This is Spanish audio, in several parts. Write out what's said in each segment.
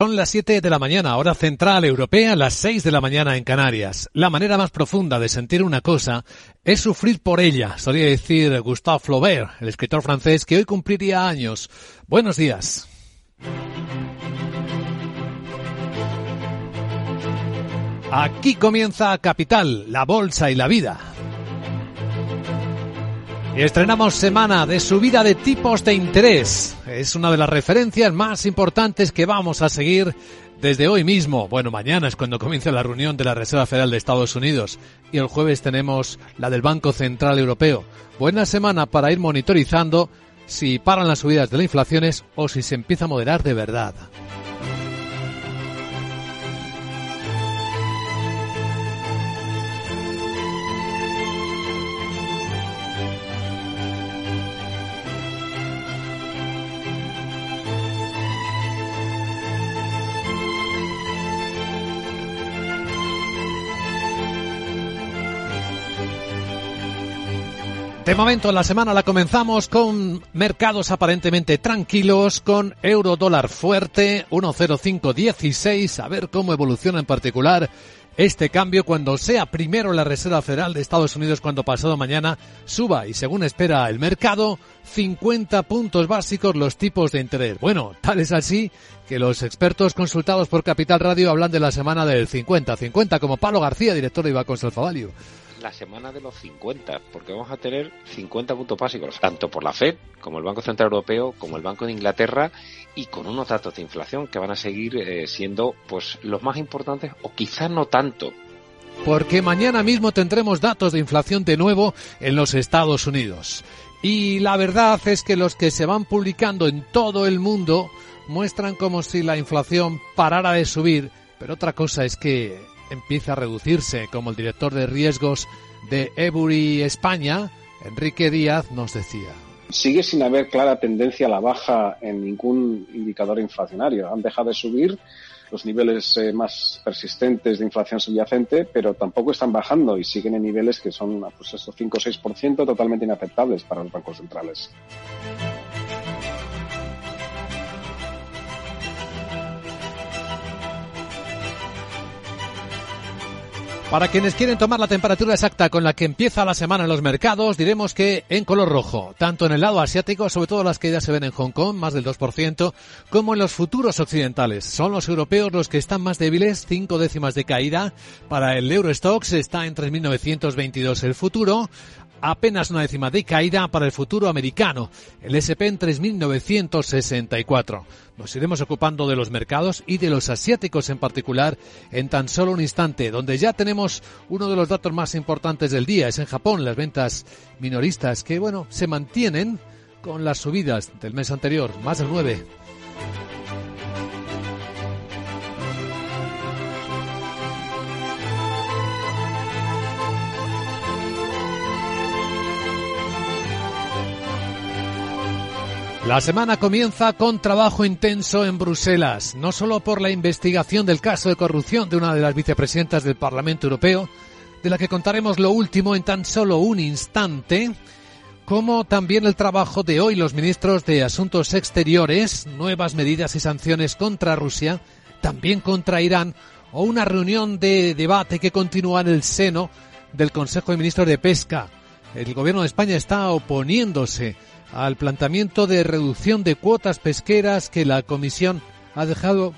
Son las 7 de la mañana, hora central europea, las 6 de la mañana en Canarias. La manera más profunda de sentir una cosa es sufrir por ella, solía decir Gustave Flaubert, el escritor francés que hoy cumpliría años. Buenos días. Aquí comienza Capital, la bolsa y la vida. Estrenamos semana de subida de tipos de interés. Es una de las referencias más importantes que vamos a seguir desde hoy mismo. Bueno, mañana es cuando comienza la reunión de la Reserva Federal de Estados Unidos y el jueves tenemos la del Banco Central Europeo. Buena semana para ir monitorizando si paran las subidas de las inflaciones o si se empieza a moderar de verdad. De momento, la semana la comenzamos con mercados aparentemente tranquilos, con euro dólar fuerte, 1.0516, a ver cómo evoluciona en particular este cambio cuando sea primero la Reserva Federal de Estados Unidos cuando pasado mañana suba y según espera el mercado 50 puntos básicos los tipos de interés. Bueno, tal es así que los expertos consultados por Capital Radio hablan de la semana del 50-50 como Pablo García, director de Alfa Value la semana de los 50, porque vamos a tener 50 puntos básicos, tanto por la Fed, como el Banco Central Europeo, como el Banco de Inglaterra, y con unos datos de inflación que van a seguir eh, siendo pues los más importantes, o quizás no tanto. Porque mañana mismo tendremos datos de inflación de nuevo en los Estados Unidos. Y la verdad es que los que se van publicando en todo el mundo muestran como si la inflación parara de subir, pero otra cosa es que empieza a reducirse, como el director de riesgos de Ebury España, Enrique Díaz, nos decía. Sigue sin haber clara tendencia a la baja en ningún indicador inflacionario. Han dejado de subir los niveles eh, más persistentes de inflación subyacente, pero tampoco están bajando y siguen en niveles que son pues eso, 5 o 6% totalmente inaceptables para los bancos centrales. Para quienes quieren tomar la temperatura exacta con la que empieza la semana en los mercados, diremos que en color rojo, tanto en el lado asiático, sobre todo las que se ven en Hong Kong, más del 2%, como en los futuros occidentales. Son los europeos los que están más débiles, cinco décimas de caída. Para el Eurostox está en 3.922 el futuro, apenas una décima de caída para el futuro americano, el SP en 3.964. Nos iremos ocupando de los mercados y de los asiáticos en particular en tan solo un instante, donde ya tenemos uno de los datos más importantes del día, es en Japón, las ventas minoristas que, bueno, se mantienen con las subidas del mes anterior, más del 9. La semana comienza con trabajo intenso en Bruselas, no solo por la investigación del caso de corrupción de una de las vicepresidentas del Parlamento Europeo, de la que contaremos lo último en tan solo un instante, como también el trabajo de hoy los ministros de Asuntos Exteriores, nuevas medidas y sanciones contra Rusia, también contra Irán, o una reunión de debate que continúa en el seno del Consejo de Ministros de Pesca. El gobierno de España está oponiéndose al planteamiento de reducción de cuotas pesqueras que la Comisión ha dejado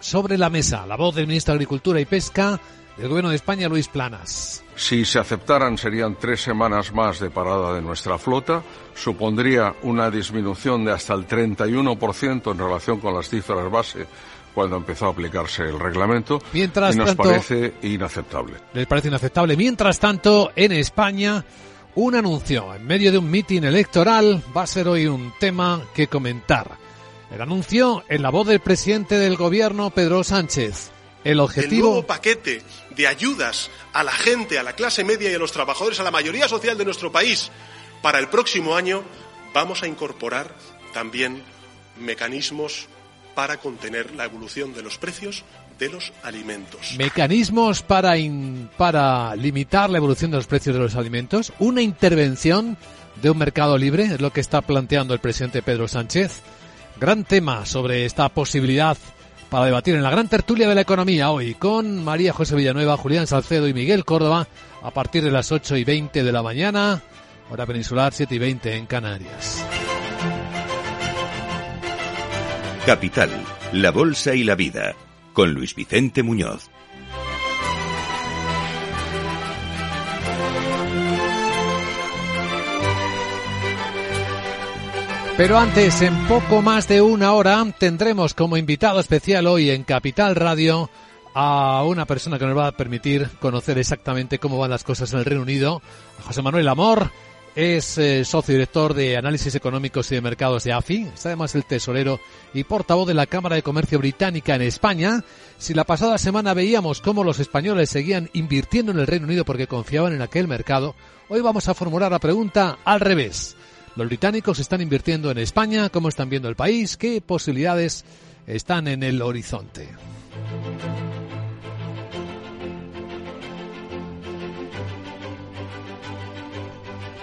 sobre la mesa. La voz del ministro de Agricultura y Pesca del Gobierno de España, Luis Planas. Si se aceptaran serían tres semanas más de parada de nuestra flota, supondría una disminución de hasta el 31% en relación con las cifras base cuando empezó a aplicarse el reglamento Mientras y nos tanto, parece inaceptable. Les parece inaceptable. Mientras tanto, en España un anuncio en medio de un mitin electoral va a ser hoy un tema que comentar. El anuncio en la voz del presidente del gobierno, Pedro Sánchez. El objetivo. El nuevo paquete de ayudas a la gente, a la clase media y a los trabajadores, a la mayoría social de nuestro país, para el próximo año vamos a incorporar también mecanismos para contener la evolución de los precios de los alimentos. Mecanismos para, in, para limitar la evolución de los precios de los alimentos. Una intervención de un mercado libre es lo que está planteando el presidente Pedro Sánchez. Gran tema sobre esta posibilidad para debatir en la gran tertulia de la economía hoy con María José Villanueva, Julián Salcedo y Miguel Córdoba a partir de las 8 y 20 de la mañana, hora peninsular 7 y 20 en Canarias. Capital, la Bolsa y la Vida, con Luis Vicente Muñoz. Pero antes, en poco más de una hora, tendremos como invitado especial hoy en Capital Radio a una persona que nos va a permitir conocer exactamente cómo van las cosas en el Reino Unido, José Manuel Amor. Es eh, socio director de Análisis Económicos y de Mercados de AFI, es además el tesorero y portavoz de la Cámara de Comercio Británica en España. Si la pasada semana veíamos cómo los españoles seguían invirtiendo en el Reino Unido porque confiaban en aquel mercado, hoy vamos a formular la pregunta al revés. Los británicos están invirtiendo en España, cómo están viendo el país, qué posibilidades están en el horizonte.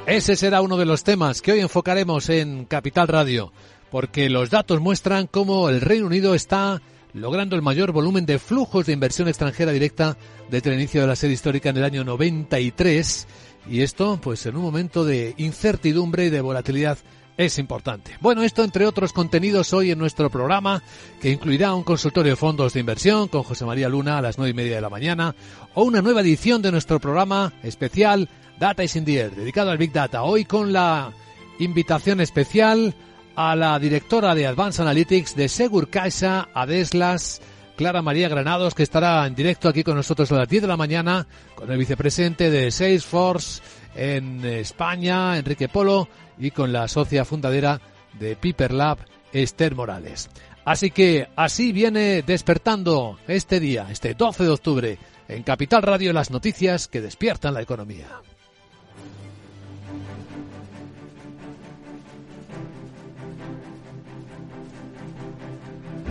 Ese será uno de los temas que hoy enfocaremos en Capital Radio, porque los datos muestran cómo el Reino Unido está logrando el mayor volumen de flujos de inversión extranjera directa desde el inicio de la serie histórica en el año 93 y esto, pues en un momento de incertidumbre y de volatilidad es importante. Bueno, esto entre otros contenidos hoy en nuestro programa, que incluirá un consultorio de fondos de inversión con José María Luna a las nueve y media de la mañana, o una nueva edición de nuestro programa especial Data is in the Air, dedicado al Big Data. Hoy con la invitación especial a la directora de Advanced Analytics de Segur Caixa, Adeslas, Clara María Granados, que estará en directo aquí con nosotros a las 10 de la mañana, con el vicepresidente de Salesforce en España, Enrique Polo, y con la socia fundadera de Piper Lab, Esther Morales. Así que así viene despertando este día, este 12 de octubre, en Capital Radio las noticias que despiertan la economía.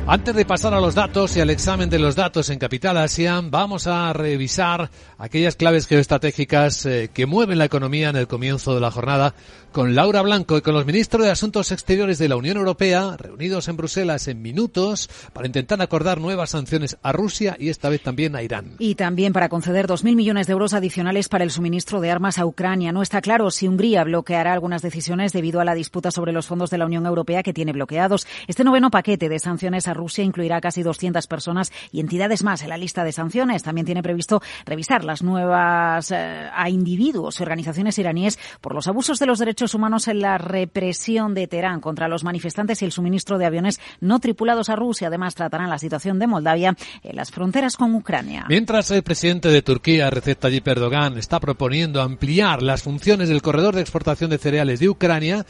Antes de pasar a los datos y al examen de los datos en Capital Asia, vamos a revisar aquellas claves geoestratégicas eh, que mueven la economía en el comienzo de la jornada con Laura Blanco y con los ministros de Asuntos Exteriores de la Unión Europea, reunidos en Bruselas en minutos para intentar acordar nuevas sanciones a Rusia y esta vez también a Irán. Y también para conceder 2.000 millones de euros adicionales para el suministro de armas a Ucrania. No está claro si Hungría bloqueará algunas decisiones debido a la disputa sobre los fondos de la Unión Europea que tiene bloqueados. Este noveno paquete de sanciones a Rusia incluirá casi 200 personas y entidades más en la lista de sanciones. También tiene previsto revisar las nuevas eh, a individuos y organizaciones iraníes por los abusos de los derechos humanos en la represión de Teherán contra los manifestantes y el suministro de aviones no tripulados a Rusia. Además, tratarán la situación de Moldavia en las fronteras con Ucrania. Mientras el presidente de Turquía, Recep Tayyip Erdogan, está proponiendo ampliar las funciones del corredor de exportación de cereales de Ucrania,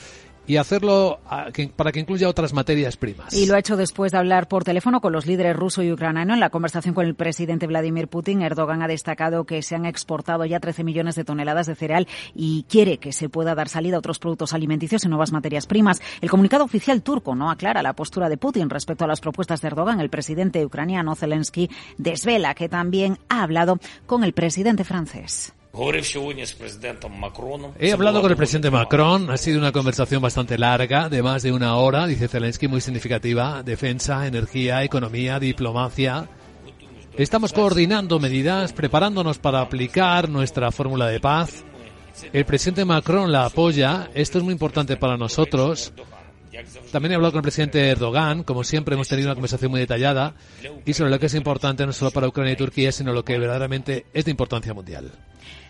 y hacerlo para que incluya otras materias primas. Y lo ha hecho después de hablar por teléfono con los líderes ruso y ucraniano. En la conversación con el presidente Vladimir Putin, Erdogan ha destacado que se han exportado ya 13 millones de toneladas de cereal y quiere que se pueda dar salida a otros productos alimenticios y nuevas materias primas. El comunicado oficial turco no aclara la postura de Putin respecto a las propuestas de Erdogan. El presidente ucraniano Zelensky desvela que también ha hablado con el presidente francés. He hablado con el presidente Macron, ha sido una conversación bastante larga, de más de una hora, dice Zelensky, muy significativa, defensa, energía, economía, diplomacia. Estamos coordinando medidas, preparándonos para aplicar nuestra fórmula de paz. El presidente Macron la apoya, esto es muy importante para nosotros. También he hablado con el presidente Erdogan, como siempre hemos tenido una conversación muy detallada y sobre lo que es importante no solo para Ucrania y Turquía, sino lo que verdaderamente es de importancia mundial.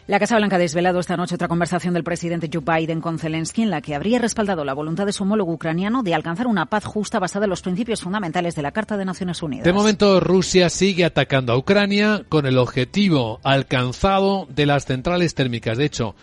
La Casa Blanca ha desvelado esta noche otra conversación del presidente Joe Biden con Zelensky en la que habría respaldado la voluntad de su homólogo ucraniano de alcanzar una paz justa basada en los principios fundamentales de la Carta de Naciones Unidas. De momento, Rusia sigue atacando a Ucrania con el objetivo alcanzado de las centrales térmicas. De hecho,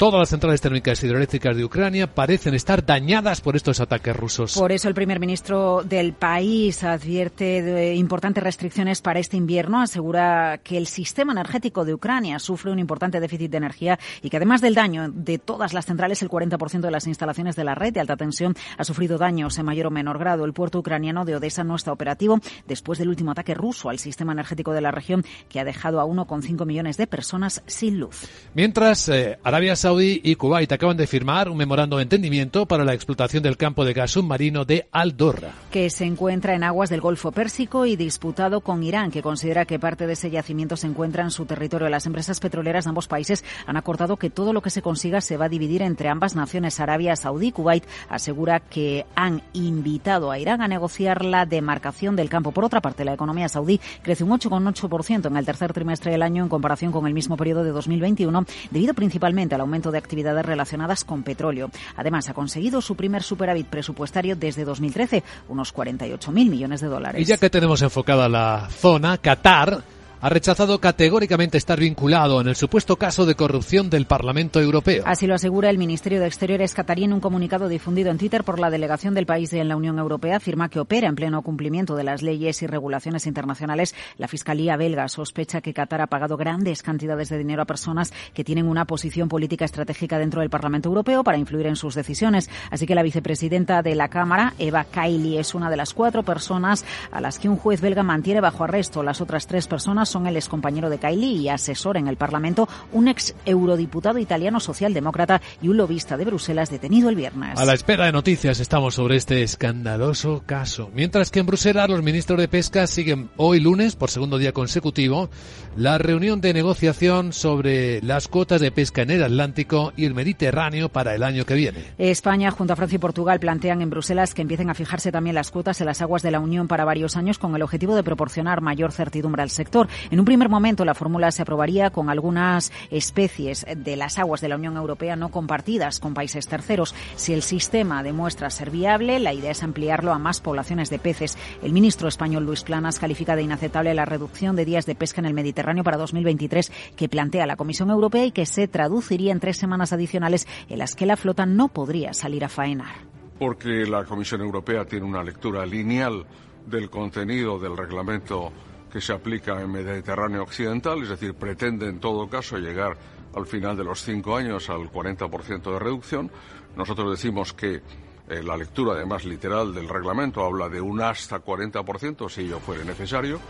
Todas las centrales térmicas hidroeléctricas de Ucrania parecen estar dañadas por estos ataques rusos. Por eso el primer ministro del país advierte de importantes restricciones para este invierno. Asegura que el sistema energético de Ucrania sufre un importante déficit de energía y que además del daño de todas las centrales, el 40% de las instalaciones de la red de alta tensión ha sufrido daños en mayor o menor grado. El puerto ucraniano de Odessa no está operativo después del último ataque ruso al sistema energético de la región que ha dejado a 1,5 millones de personas sin luz. Mientras, eh, Arabia Saudí Saudí y Kuwait acaban de firmar un memorando de entendimiento para la explotación del campo de gas submarino de Al-Dorra. Que se encuentra en aguas del Golfo Pérsico y disputado con Irán, que considera que parte de ese yacimiento se encuentra en su territorio. Las empresas petroleras de ambos países han acordado que todo lo que se consiga se va a dividir entre ambas naciones, Arabia Saudí y Kuwait. Asegura que han invitado a Irán a negociar la demarcación del campo. Por otra parte, la economía saudí crece un 8,8% en el tercer trimestre del año en comparación con el mismo periodo de 2021, debido principalmente al aumento de actividades relacionadas con petróleo. Además, ha conseguido su primer superávit presupuestario desde 2013, unos 48.000 millones de dólares. Y ya que tenemos enfocada la zona, Qatar ha rechazado categóricamente estar vinculado en el supuesto caso de corrupción del Parlamento Europeo. Así lo asegura el Ministerio de Exteriores catarí en un comunicado difundido en Twitter por la delegación del país en la Unión Europea. Afirma que opera en pleno cumplimiento de las leyes y regulaciones internacionales. La Fiscalía belga sospecha que Qatar ha pagado grandes cantidades de dinero a personas que tienen una posición política estratégica dentro del Parlamento Europeo para influir en sus decisiones. Así que la vicepresidenta de la Cámara, Eva Kaili, es una de las cuatro personas a las que un juez belga mantiene bajo arresto. Las otras tres personas son el excompañero de Kylie y asesor en el Parlamento, un ex eurodiputado italiano socialdemócrata y un lobista de Bruselas detenido el viernes. A la espera de noticias estamos sobre este escandaloso caso. Mientras que en Bruselas los ministros de Pesca siguen hoy lunes, por segundo día consecutivo, la reunión de negociación sobre las cuotas de pesca en el Atlántico y el Mediterráneo para el año que viene. España, junto a Francia y Portugal, plantean en Bruselas que empiecen a fijarse también las cuotas en las aguas de la Unión para varios años con el objetivo de proporcionar mayor certidumbre al sector. En un primer momento, la fórmula se aprobaría con algunas especies de las aguas de la Unión Europea no compartidas con países terceros. Si el sistema demuestra ser viable, la idea es ampliarlo a más poblaciones de peces. El ministro español Luis Planas califica de inaceptable la reducción de días de pesca en el Mediterráneo para 2023 que plantea la Comisión Europea y que se traduciría en tres semanas adicionales en las que la flota no podría salir a faenar. Porque la Comisión Europea tiene una lectura lineal del contenido del reglamento que se aplica en Mediterráneo Occidental, es decir, pretende en todo caso llegar al final de los cinco años al 40% de reducción. Nosotros decimos que eh, la lectura, además literal del reglamento, habla de un hasta 40% si ello fuere necesario.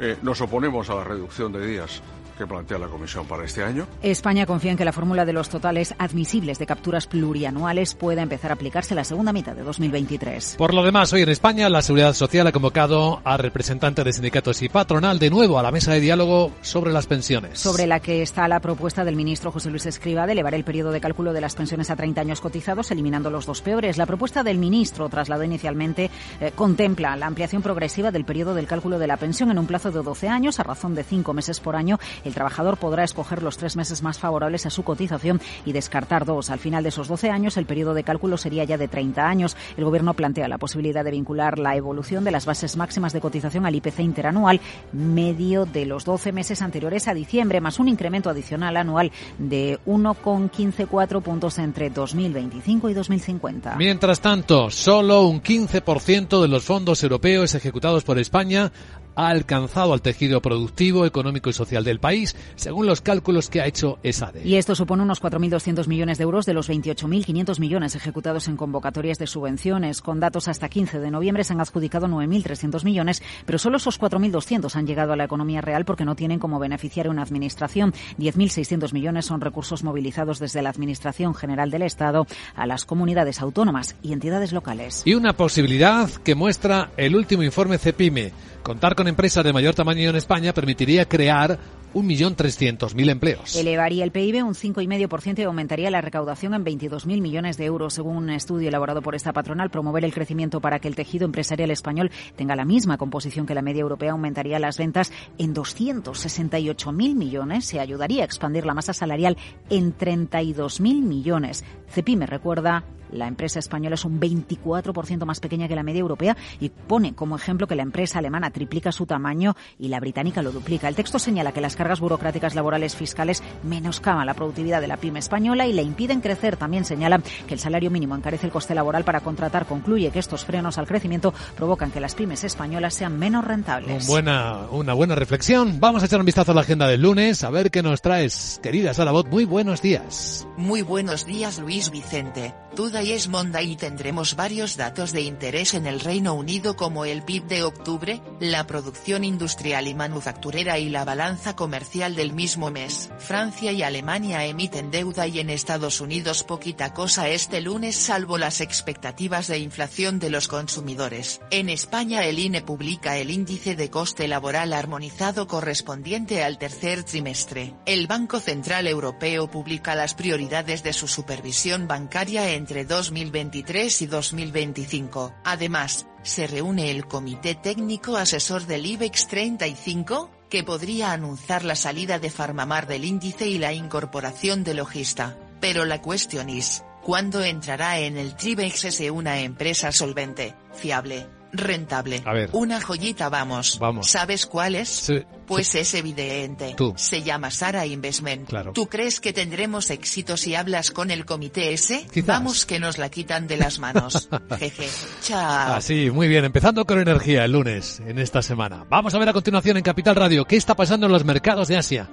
Eh, nos oponemos a la reducción de días que plantea la Comisión para este año. España confía en que la fórmula de los totales admisibles de capturas plurianuales pueda empezar a aplicarse la segunda mitad de 2023. Por lo demás, hoy en España la Seguridad Social ha convocado a representantes de sindicatos y patronal de nuevo a la mesa de diálogo sobre las pensiones. Sobre la que está la propuesta del ministro José Luis Escriba de elevar el periodo de cálculo de las pensiones a 30 años cotizados, eliminando los dos peores. La propuesta del ministro, trasladó inicialmente, eh, contempla la ampliación progresiva del periodo del cálculo de la pensión en un plazo de 12 años a razón de cinco meses por año el trabajador podrá escoger los tres meses más favorables a su cotización y descartar dos. Al final de esos 12 años, el periodo de cálculo sería ya de 30 años. El Gobierno plantea la posibilidad de vincular la evolución de las bases máximas de cotización al IPC interanual medio de los 12 meses anteriores a diciembre, más un incremento adicional anual de 1,154 puntos entre 2025 y 2050. Mientras tanto, solo un 15% de los fondos europeos ejecutados por España ha alcanzado al tejido productivo, económico y social del país, según los cálculos que ha hecho ESADE. Y esto supone unos 4.200 millones de euros de los 28.500 millones ejecutados en convocatorias de subvenciones. Con datos hasta 15 de noviembre se han adjudicado 9.300 millones, pero solo esos 4.200 han llegado a la economía real porque no tienen como beneficiario una administración. 10.600 millones son recursos movilizados desde la Administración General del Estado a las comunidades autónomas y entidades locales. Y una posibilidad que muestra el último informe CEPIME. Contar con empresas de mayor tamaño en España permitiría crear 1.300.000 empleos. Elevaría el PIB un 5,5% y aumentaría la recaudación en 22.000 millones de euros, según un estudio elaborado por esta patronal. Promover el crecimiento para que el tejido empresarial español tenga la misma composición que la media europea aumentaría las ventas en 268.000 millones. Se ayudaría a expandir la masa salarial en 32.000 millones. Cepime recuerda la empresa española es un 24% más pequeña que la media europea y pone como ejemplo que la empresa alemana triplica su tamaño y la británica lo duplica. El texto señala que las cargas burocráticas laborales fiscales menoscaban la productividad de la pyme española y le impiden crecer. También señala que el salario mínimo encarece el coste laboral para contratar. Concluye que estos frenos al crecimiento provocan que las pymes españolas sean menos rentables. buena, una buena reflexión. Vamos a echar un vistazo a la agenda del lunes, a ver qué nos traes, querida Salabot. Muy buenos días. Muy buenos días, Luis Vicente. Today es Monday y tendremos varios datos de interés en el Reino Unido como el PIB de octubre, la producción industrial y manufacturera y la balanza comercial del mismo mes. Francia y Alemania emiten deuda y en Estados Unidos poquita cosa este lunes salvo las expectativas de inflación de los consumidores. En España el INE publica el índice de coste laboral armonizado correspondiente al tercer trimestre. El Banco Central Europeo publica las prioridades de su supervisión bancaria entre 2023 y 2025. Además, se reúne el Comité Técnico Asesor del IBEX 35, que podría anunciar la salida de Farmamar del índice y la incorporación de Logista. Pero la cuestión es, ¿cuándo entrará en el Tribex una empresa solvente, fiable, rentable? A ver. Una joyita vamos. Vamos. ¿Sabes cuál es? Sí. Pues es evidente. Tú. Se llama Sara Investment. Claro. ¿Tú crees que tendremos éxito si hablas con el comité ese? Quizás. Vamos que nos la quitan de las manos. Jeje. Chao. Así, muy bien. Empezando con energía el lunes, en esta semana. Vamos a ver a continuación en Capital Radio qué está pasando en los mercados de Asia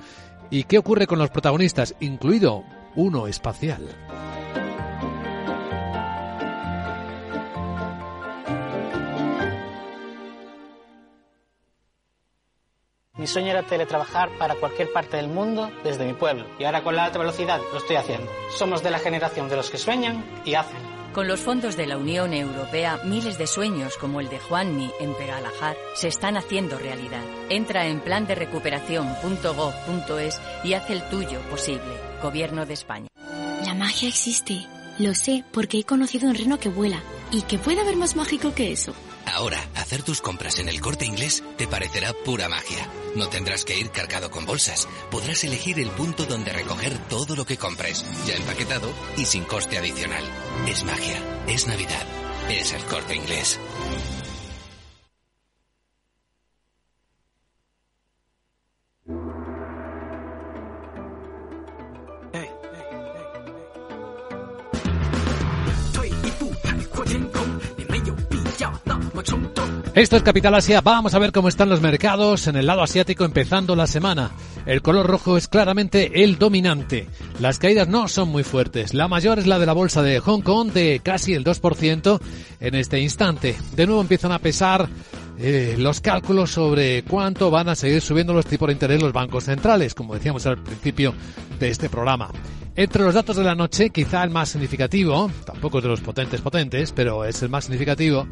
y qué ocurre con los protagonistas, incluido uno espacial. Mi sueño era teletrabajar para cualquier parte del mundo desde mi pueblo y ahora con la alta velocidad lo estoy haciendo. Somos de la generación de los que sueñan y hacen. Con los fondos de la Unión Europea, miles de sueños como el de Juanmi en Pegalajar se están haciendo realidad. Entra en plan de recuperación.gov.es y haz el tuyo posible. Gobierno de España. La magia existe. Lo sé porque he conocido un reno que vuela. ¿Y qué puede haber más mágico que eso? Ahora, hacer tus compras en el corte inglés te parecerá pura magia. No tendrás que ir cargado con bolsas. Podrás elegir el punto donde recoger todo lo que compres, ya empaquetado y sin coste adicional. Es magia, es Navidad, es el corte inglés. Esto es Capital Asia. Vamos a ver cómo están los mercados en el lado asiático empezando la semana. El color rojo es claramente el dominante. Las caídas no son muy fuertes. La mayor es la de la bolsa de Hong Kong de casi el 2% en este instante. De nuevo empiezan a pesar eh, los cálculos sobre cuánto van a seguir subiendo los tipos de interés los bancos centrales, como decíamos al principio de este programa. Entre los datos de la noche, quizá el más significativo, tampoco es de los potentes potentes, pero es el más significativo,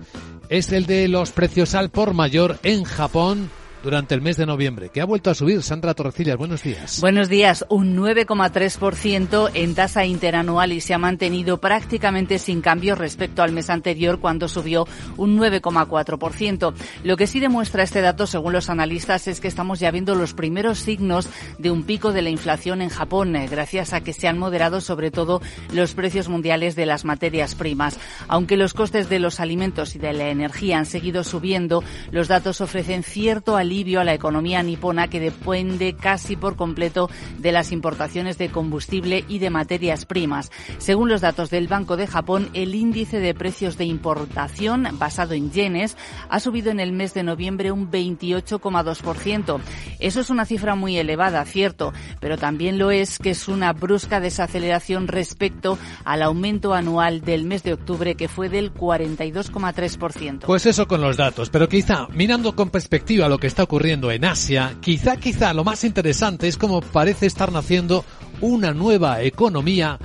es el de los precios al por mayor en Japón durante el mes de noviembre, que ha vuelto a subir. Sandra Torrecillas, buenos días. Buenos días. Un 9,3% en tasa interanual y se ha mantenido prácticamente sin cambio respecto al mes anterior cuando subió un 9,4%. Lo que sí demuestra este dato, según los analistas, es que estamos ya viendo los primeros signos de un pico de la inflación en Japón, eh, gracias a que se han moderado sobre todo los precios mundiales de las materias primas. Aunque los costes de los alimentos y de la energía han seguido subiendo, los datos ofrecen cierto alivio alivio a la economía nipona que depende casi por completo de las importaciones de combustible y de materias primas. Según los datos del Banco de Japón, el índice de precios de importación basado en yenes ha subido en el mes de noviembre un 28,2%. Eso es una cifra muy elevada, cierto, pero también lo es que es una brusca desaceleración respecto al aumento anual del mes de octubre que fue del 42,3%. Pues eso con los datos, pero quizá mirando con perspectiva lo que está ocurriendo en Asia, quizá, quizá lo más interesante es cómo parece estar naciendo una nueva economía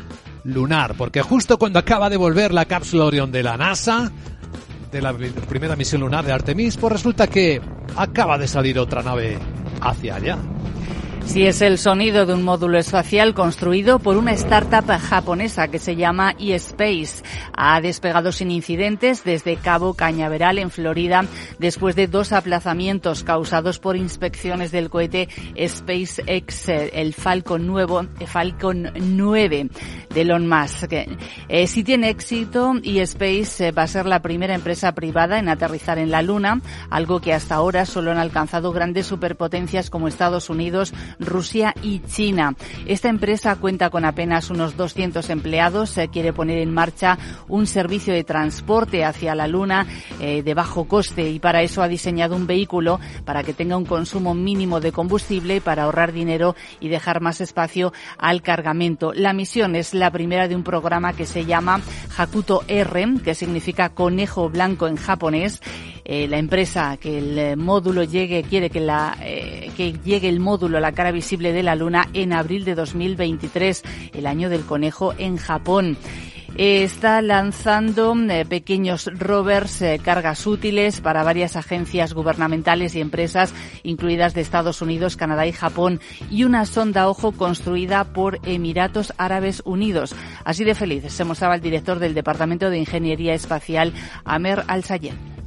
lunar, porque justo cuando acaba de volver la cápsula Orion de la NASA, de la primera misión lunar de Artemis, pues resulta que acaba de salir otra nave hacia allá. Sí, es el sonido de un módulo espacial construido por una startup japonesa que se llama eSpace. Ha despegado sin incidentes desde Cabo Cañaveral en Florida después de dos aplazamientos causados por inspecciones del cohete SpaceX, el Falcon, nuevo, Falcon 9 de Elon Musk. Eh, si tiene éxito, eSpace va a ser la primera empresa privada en aterrizar en la Luna, algo que hasta ahora solo han alcanzado grandes superpotencias como Estados Unidos, Rusia y China. Esta empresa cuenta con apenas unos 200 empleados, quiere poner en marcha un servicio de transporte hacia la Luna eh, de bajo coste y para eso ha diseñado un vehículo para que tenga un consumo mínimo de combustible para ahorrar dinero y dejar más espacio al cargamento. La misión es la primera de un programa que se llama Hakuto R, que significa conejo blanco en japonés. Eh, la empresa que el eh, módulo llegue quiere que la que llegue el módulo a la cara visible de la luna en abril de 2023, el año del conejo en Japón está lanzando eh, pequeños rovers, eh, cargas útiles para varias agencias gubernamentales y empresas, incluidas de Estados Unidos, Canadá y Japón, y una sonda ojo construida por Emiratos Árabes Unidos. Así de feliz se mostraba el director del Departamento de Ingeniería Espacial, Amer Al-Sayed.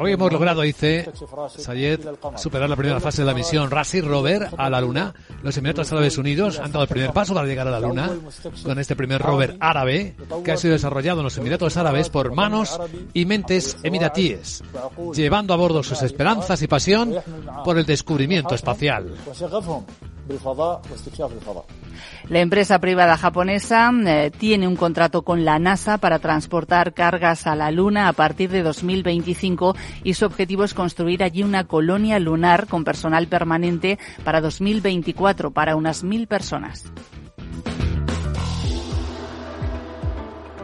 Hoy hemos logrado, dice Sayed, superar la primera fase de la misión Rasi Rover a la Luna. Los Emiratos Árabes Unidos han dado el primer paso para llegar a la Luna con este primer rover árabe que ha sido desarrollado en los Emiratos Árabes por manos y mentes emiratíes, llevando a bordo sus esperanzas y pasión por el descubrimiento espacial. La empresa privada japonesa eh, tiene un contrato con la NASA para transportar cargas a la Luna a partir de 2025 y su objetivo es construir allí una colonia lunar con personal permanente para 2024 para unas mil personas.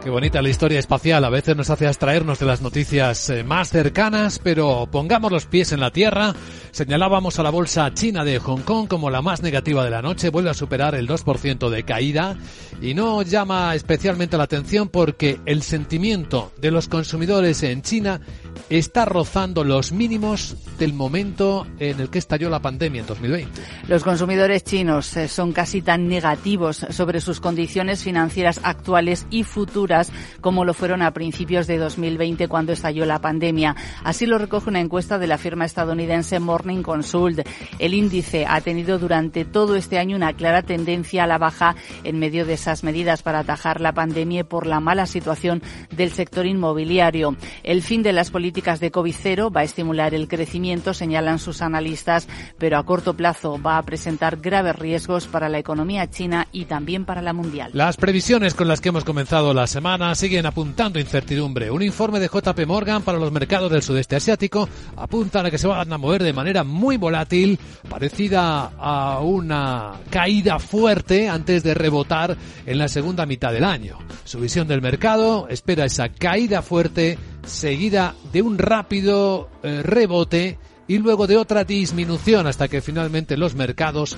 Qué bonita la historia espacial. A veces nos hace abstraernos de las noticias eh, más cercanas, pero pongamos los pies en la tierra. Señalábamos a la bolsa china de Hong Kong como la más negativa de la noche. Vuelve a superar el 2% de caída y no llama especialmente la atención porque el sentimiento de los consumidores en China está rozando los mínimos del momento en el que estalló la pandemia en 2020. Los consumidores chinos eh, son casi tan negativos sobre sus condiciones financieras actuales y futuras como lo fueron a principios de 2020 cuando estalló la pandemia. Así lo recoge una encuesta de la firma estadounidense Morning Consult. El índice ha tenido durante todo este año una clara tendencia a la baja en medio de esas medidas para atajar la pandemia por la mala situación del sector inmobiliario. El fin de las políticas de COVID-0 va a estimular el crecimiento, señalan sus analistas, pero a corto plazo va a presentar graves riesgos para la economía china y también para la mundial. Las previsiones con las que hemos comenzado la semana siguen apuntando incertidumbre. Un informe de JP Morgan para los mercados del sudeste asiático apunta a que se van a mover de manera muy volátil, parecida a una caída fuerte antes de rebotar en la segunda mitad del año. Su visión del mercado espera esa caída fuerte seguida de un rápido eh, rebote y luego de otra disminución hasta que finalmente los mercados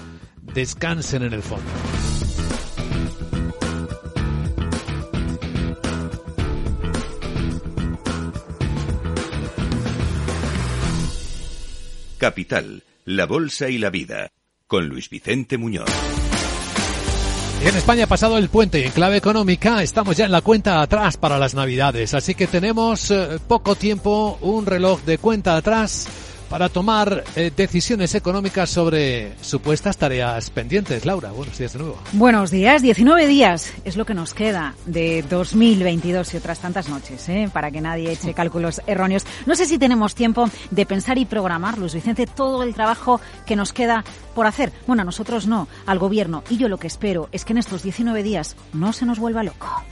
descansen en el fondo. Capital, la Bolsa y la Vida, con Luis Vicente Muñoz. En España ha pasado el puente y en clave económica estamos ya en la cuenta atrás para las navidades, así que tenemos eh, poco tiempo, un reloj de cuenta atrás para tomar eh, decisiones económicas sobre supuestas tareas pendientes. Laura, buenos días de nuevo. Buenos días, 19 días es lo que nos queda de 2022 y otras tantas noches, ¿eh? para que nadie eche cálculos erróneos. No sé si tenemos tiempo de pensar y programar, Luis Vicente, todo el trabajo que nos queda por hacer. Bueno, a nosotros no, al gobierno. Y yo lo que espero es que en estos 19 días no se nos vuelva loco.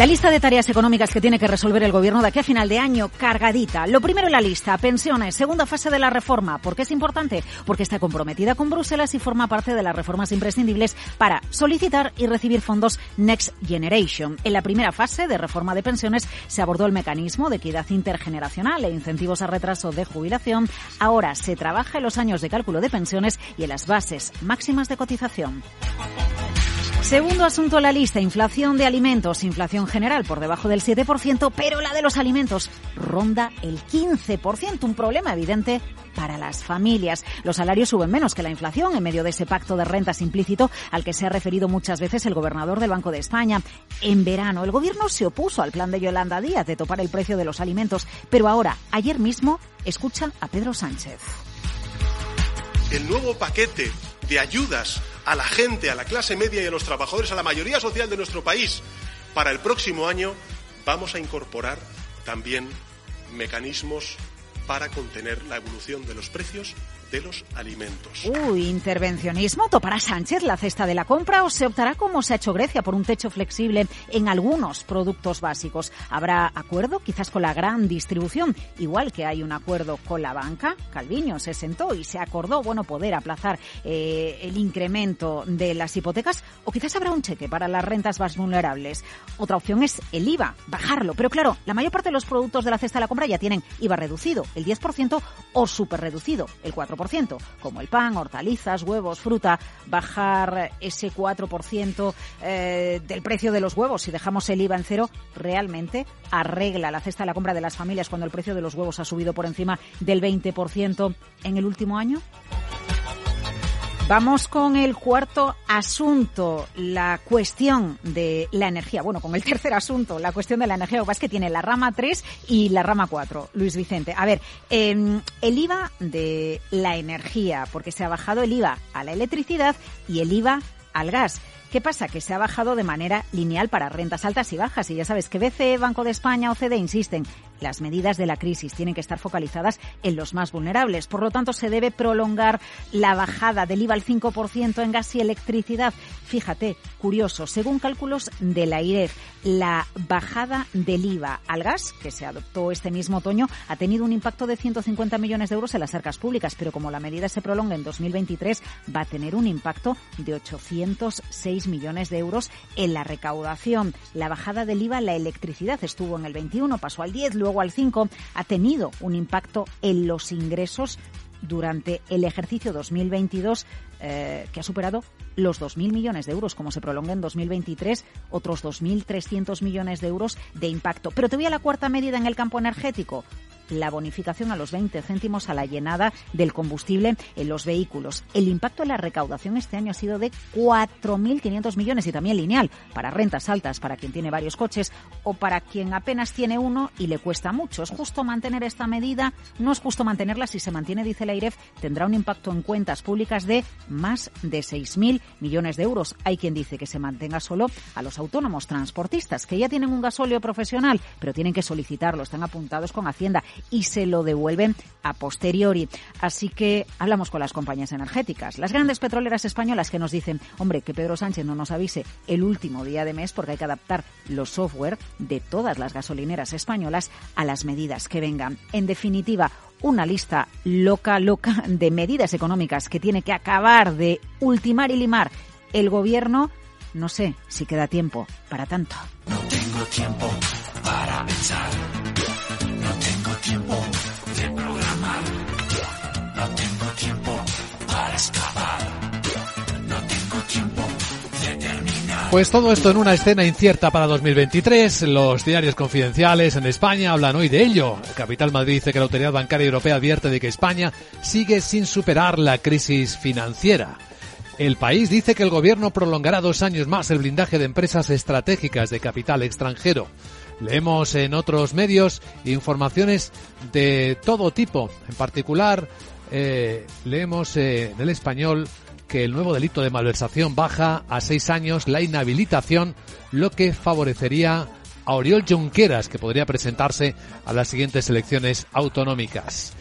La lista de tareas económicas que tiene que resolver el gobierno de aquí a final de año, cargadita. Lo primero en la lista, pensiones, segunda fase de la reforma. ¿Por qué es importante? Porque está comprometida con Bruselas y forma parte de las reformas imprescindibles para solicitar y recibir fondos Next Generation. En la primera fase de reforma de pensiones se abordó el mecanismo de equidad intergeneracional e incentivos a retraso de jubilación. Ahora se trabaja en los años de cálculo de pensiones y en las bases máximas de cotización. Segundo asunto en la lista, inflación de alimentos. Inflación general por debajo del 7%, pero la de los alimentos ronda el 15%. Un problema evidente para las familias. Los salarios suben menos que la inflación en medio de ese pacto de rentas implícito al que se ha referido muchas veces el gobernador del Banco de España. En verano, el gobierno se opuso al plan de Yolanda Díaz de topar el precio de los alimentos, pero ahora, ayer mismo, escucha a Pedro Sánchez. el nuevo paquete de ayudas a la gente, a la clase media y a los trabajadores, a la mayoría social de nuestro país, para el próximo año vamos a incorporar también mecanismos para contener la evolución de los precios de los alimentos. Uy, intervencionismo. ¿Topará Sánchez la cesta de la compra o se optará como se ha hecho Grecia por un techo flexible en algunos productos básicos? ¿Habrá acuerdo quizás con la gran distribución? Igual que hay un acuerdo con la banca. Calviño se sentó y se acordó, bueno, poder aplazar eh, el incremento de las hipotecas o quizás habrá un cheque para las rentas más vulnerables. Otra opción es el IVA, bajarlo. Pero claro, la mayor parte de los productos de la cesta de la compra ya tienen IVA reducido, el 10% o súper reducido, el 4% como el pan, hortalizas, huevos, fruta, bajar ese 4% eh, del precio de los huevos si dejamos el IVA en cero, realmente arregla la cesta de la compra de las familias cuando el precio de los huevos ha subido por encima del 20% en el último año? Vamos con el cuarto asunto, la cuestión de la energía. Bueno, con el tercer asunto, la cuestión de la energía. Lo que pasa es que tiene la rama 3 y la rama 4, Luis Vicente. A ver, em, el IVA de la energía, porque se ha bajado el IVA a la electricidad y el IVA al gas. ¿Qué pasa? Que se ha bajado de manera lineal para rentas altas y bajas. Y ya sabes que BCE, Banco de España o CD insisten, las medidas de la crisis tienen que estar focalizadas en los más vulnerables. Por lo tanto, se debe prolongar la bajada del IVA al 5% en gas y electricidad. Fíjate, curioso, según cálculos de la IREF, la bajada del IVA al gas, que se adoptó este mismo otoño, ha tenido un impacto de 150 millones de euros en las arcas públicas, pero como la medida se prolonga en 2023, va a tener un impacto de 806 millones de euros en la recaudación. La bajada del IVA a la electricidad estuvo en el 21, pasó al 10, luego luego al 5, ha tenido un impacto en los ingresos durante el ejercicio 2022 eh, que ha superado los 2.000 millones de euros, como se prolonga en 2023, otros 2.300 millones de euros de impacto. Pero te voy a la cuarta medida en el campo energético la bonificación a los 20 céntimos a la llenada del combustible en los vehículos. El impacto en la recaudación este año ha sido de 4.500 millones y también lineal para rentas altas, para quien tiene varios coches o para quien apenas tiene uno y le cuesta mucho. ¿Es justo mantener esta medida? No es justo mantenerla. Si se mantiene, dice la IREF, tendrá un impacto en cuentas públicas de más de 6.000 millones de euros. Hay quien dice que se mantenga solo a los autónomos transportistas, que ya tienen un gasóleo profesional, pero tienen que solicitarlo, están apuntados con Hacienda y se lo devuelven a posteriori. Así que hablamos con las compañías energéticas, las grandes petroleras españolas que nos dicen, hombre, que Pedro Sánchez no nos avise el último día de mes porque hay que adaptar los software de todas las gasolineras españolas a las medidas que vengan. En definitiva, una lista loca, loca de medidas económicas que tiene que acabar de ultimar y limar el gobierno. No sé si queda tiempo para tanto. No tengo tiempo para pensar tiempo de programar. No tengo tiempo para escapar. No tengo tiempo de terminar. Pues todo esto en una escena incierta para 2023. Los diarios confidenciales en España hablan hoy de ello. Capital Madrid dice que la Autoridad Bancaria Europea advierte de que España sigue sin superar la crisis financiera. El país dice que el gobierno prolongará dos años más el blindaje de empresas estratégicas de capital extranjero. Leemos en otros medios informaciones de todo tipo. En particular, eh, leemos eh, en el español que el nuevo delito de malversación baja a seis años la inhabilitación, lo que favorecería a Oriol Junqueras, que podría presentarse a las siguientes elecciones autonómicas.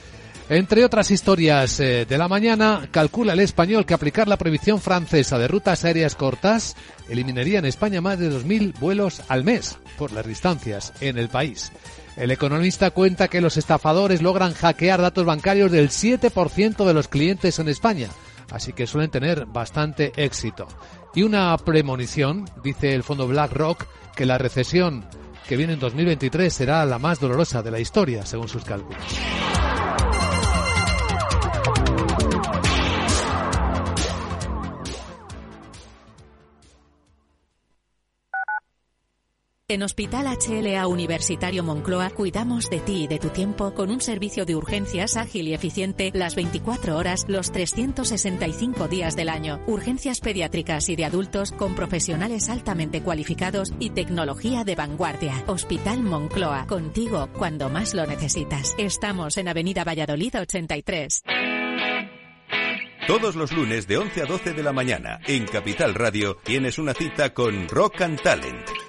Entre otras historias eh, de la mañana, calcula el español que aplicar la prohibición francesa de rutas aéreas cortas eliminaría en España más de 2.000 vuelos al mes por las distancias en el país. El economista cuenta que los estafadores logran hackear datos bancarios del 7% de los clientes en España, así que suelen tener bastante éxito. Y una premonición, dice el fondo BlackRock, que la recesión que viene en 2023 será la más dolorosa de la historia, según sus cálculos. En Hospital HLA Universitario Moncloa cuidamos de ti y de tu tiempo con un servicio de urgencias ágil y eficiente las 24 horas, los 365 días del año. Urgencias pediátricas y de adultos con profesionales altamente cualificados y tecnología de vanguardia. Hospital Moncloa, contigo cuando más lo necesitas. Estamos en Avenida Valladolid 83. Todos los lunes de 11 a 12 de la mañana en Capital Radio tienes una cita con Rock and Talent.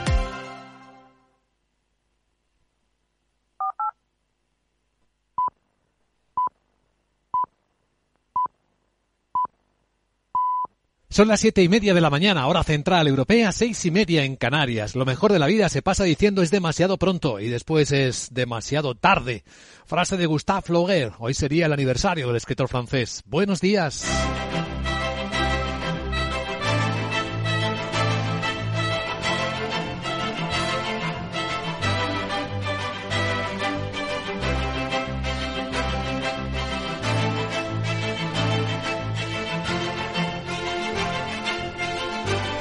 Son las siete y media de la mañana, hora central europea, seis y media en Canarias. Lo mejor de la vida se pasa diciendo es demasiado pronto y después es demasiado tarde. Frase de Gustave Flaubert. Hoy sería el aniversario del escritor francés. Buenos días.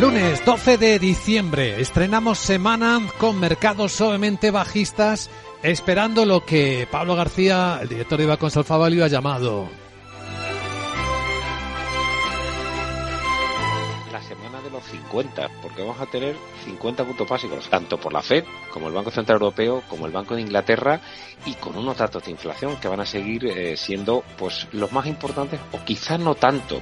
Lunes 12 de diciembre, estrenamos semana con mercados suavemente bajistas, esperando lo que Pablo García, el director de Ibacons Alfavalio, ha llamado la semana de los 50, porque vamos a tener 50 puntos básicos, tanto por la Fed, como el Banco Central Europeo, como el Banco de Inglaterra, y con unos datos de inflación que van a seguir eh, siendo pues los más importantes, o quizás no tanto.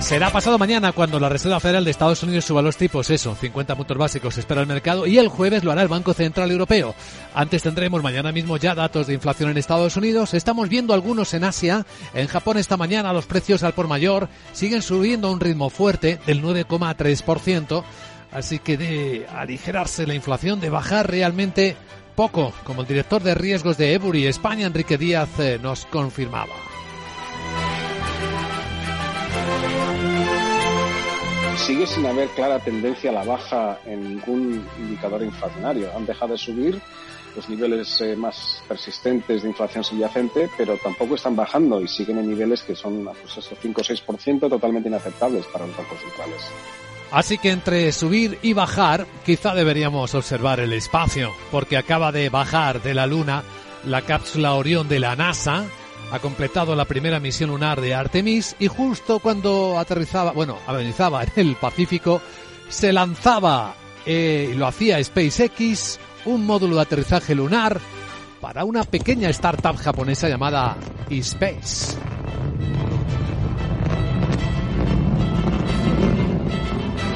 Será pasado mañana cuando la Reserva Federal de Estados Unidos suba los tipos, eso, 50 puntos básicos espera el mercado y el jueves lo hará el Banco Central Europeo. Antes tendremos mañana mismo ya datos de inflación en Estados Unidos, estamos viendo algunos en Asia, en Japón esta mañana los precios al por mayor siguen subiendo a un ritmo fuerte del 9,3%, así que de aligerarse la inflación, de bajar realmente poco, como el director de riesgos de Ebury España, Enrique Díaz, eh, nos confirmaba. Sigue sin haber clara tendencia a la baja en ningún indicador inflacionario. Han dejado de subir los niveles eh, más persistentes de inflación subyacente, pero tampoco están bajando y siguen en niveles que son pues esos 5 o 6% totalmente inaceptables para los bancos centrales. Así que entre subir y bajar, quizá deberíamos observar el espacio, porque acaba de bajar de la Luna la cápsula Orión de la NASA, ha completado la primera misión lunar de Artemis y justo cuando aterrizaba, bueno, aterrizaba en el Pacífico, se lanzaba, eh, lo hacía SpaceX, un módulo de aterrizaje lunar para una pequeña startup japonesa llamada eSpace.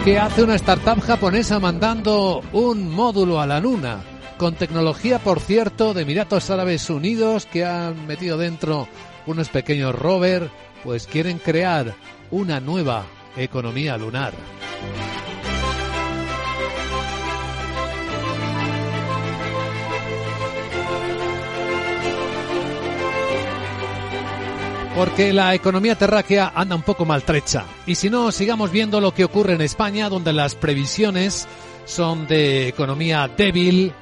¿Qué hace una startup japonesa mandando un módulo a la Luna? Con tecnología, por cierto, de Emiratos Árabes Unidos, que han metido dentro unos pequeños rover, pues quieren crear una nueva economía lunar. porque la economía terráquea anda un poco maltrecha. Y si no, sigamos viendo lo que ocurre en España, donde las previsiones son de economía débil,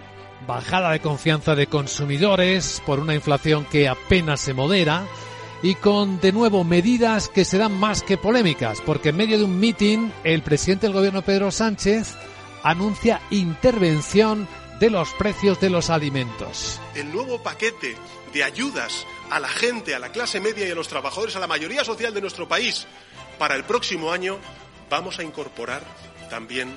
bajada de confianza de consumidores por una inflación que apenas se modera y con de nuevo medidas que serán más que polémicas, porque en medio de un meeting el presidente del gobierno Pedro Sánchez anuncia intervención de los precios de los alimentos. El nuevo paquete de ayudas a la gente, a la clase media y a los trabajadores, a la mayoría social de nuestro país, para el próximo año vamos a incorporar también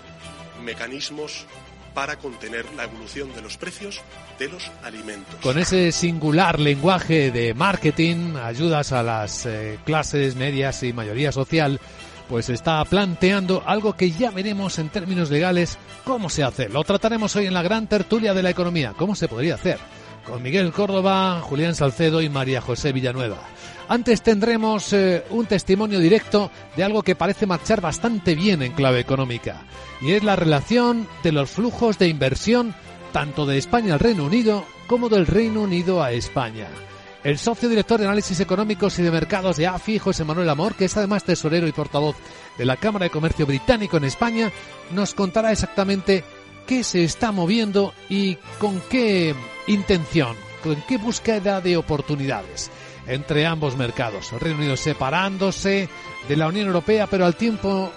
mecanismos para contener la evolución de los precios de los alimentos. Con ese singular lenguaje de marketing, ayudas a las eh, clases medias y mayoría social, pues está planteando algo que ya veremos en términos legales cómo se hace. Lo trataremos hoy en la gran tertulia de la economía. ¿Cómo se podría hacer? Con Miguel Córdoba, Julián Salcedo y María José Villanueva. Antes tendremos eh, un testimonio directo de algo que parece marchar bastante bien en clave económica, y es la relación de los flujos de inversión tanto de España al Reino Unido como del Reino Unido a España. El socio director de análisis económicos y de mercados de AFI, José Manuel Amor, que es además tesorero y portavoz de la Cámara de Comercio Británico en España, nos contará exactamente qué se está moviendo y con qué intención, con qué búsqueda de oportunidades entre ambos mercados. El Reino Unido separándose de la Unión Europea, pero al tiempo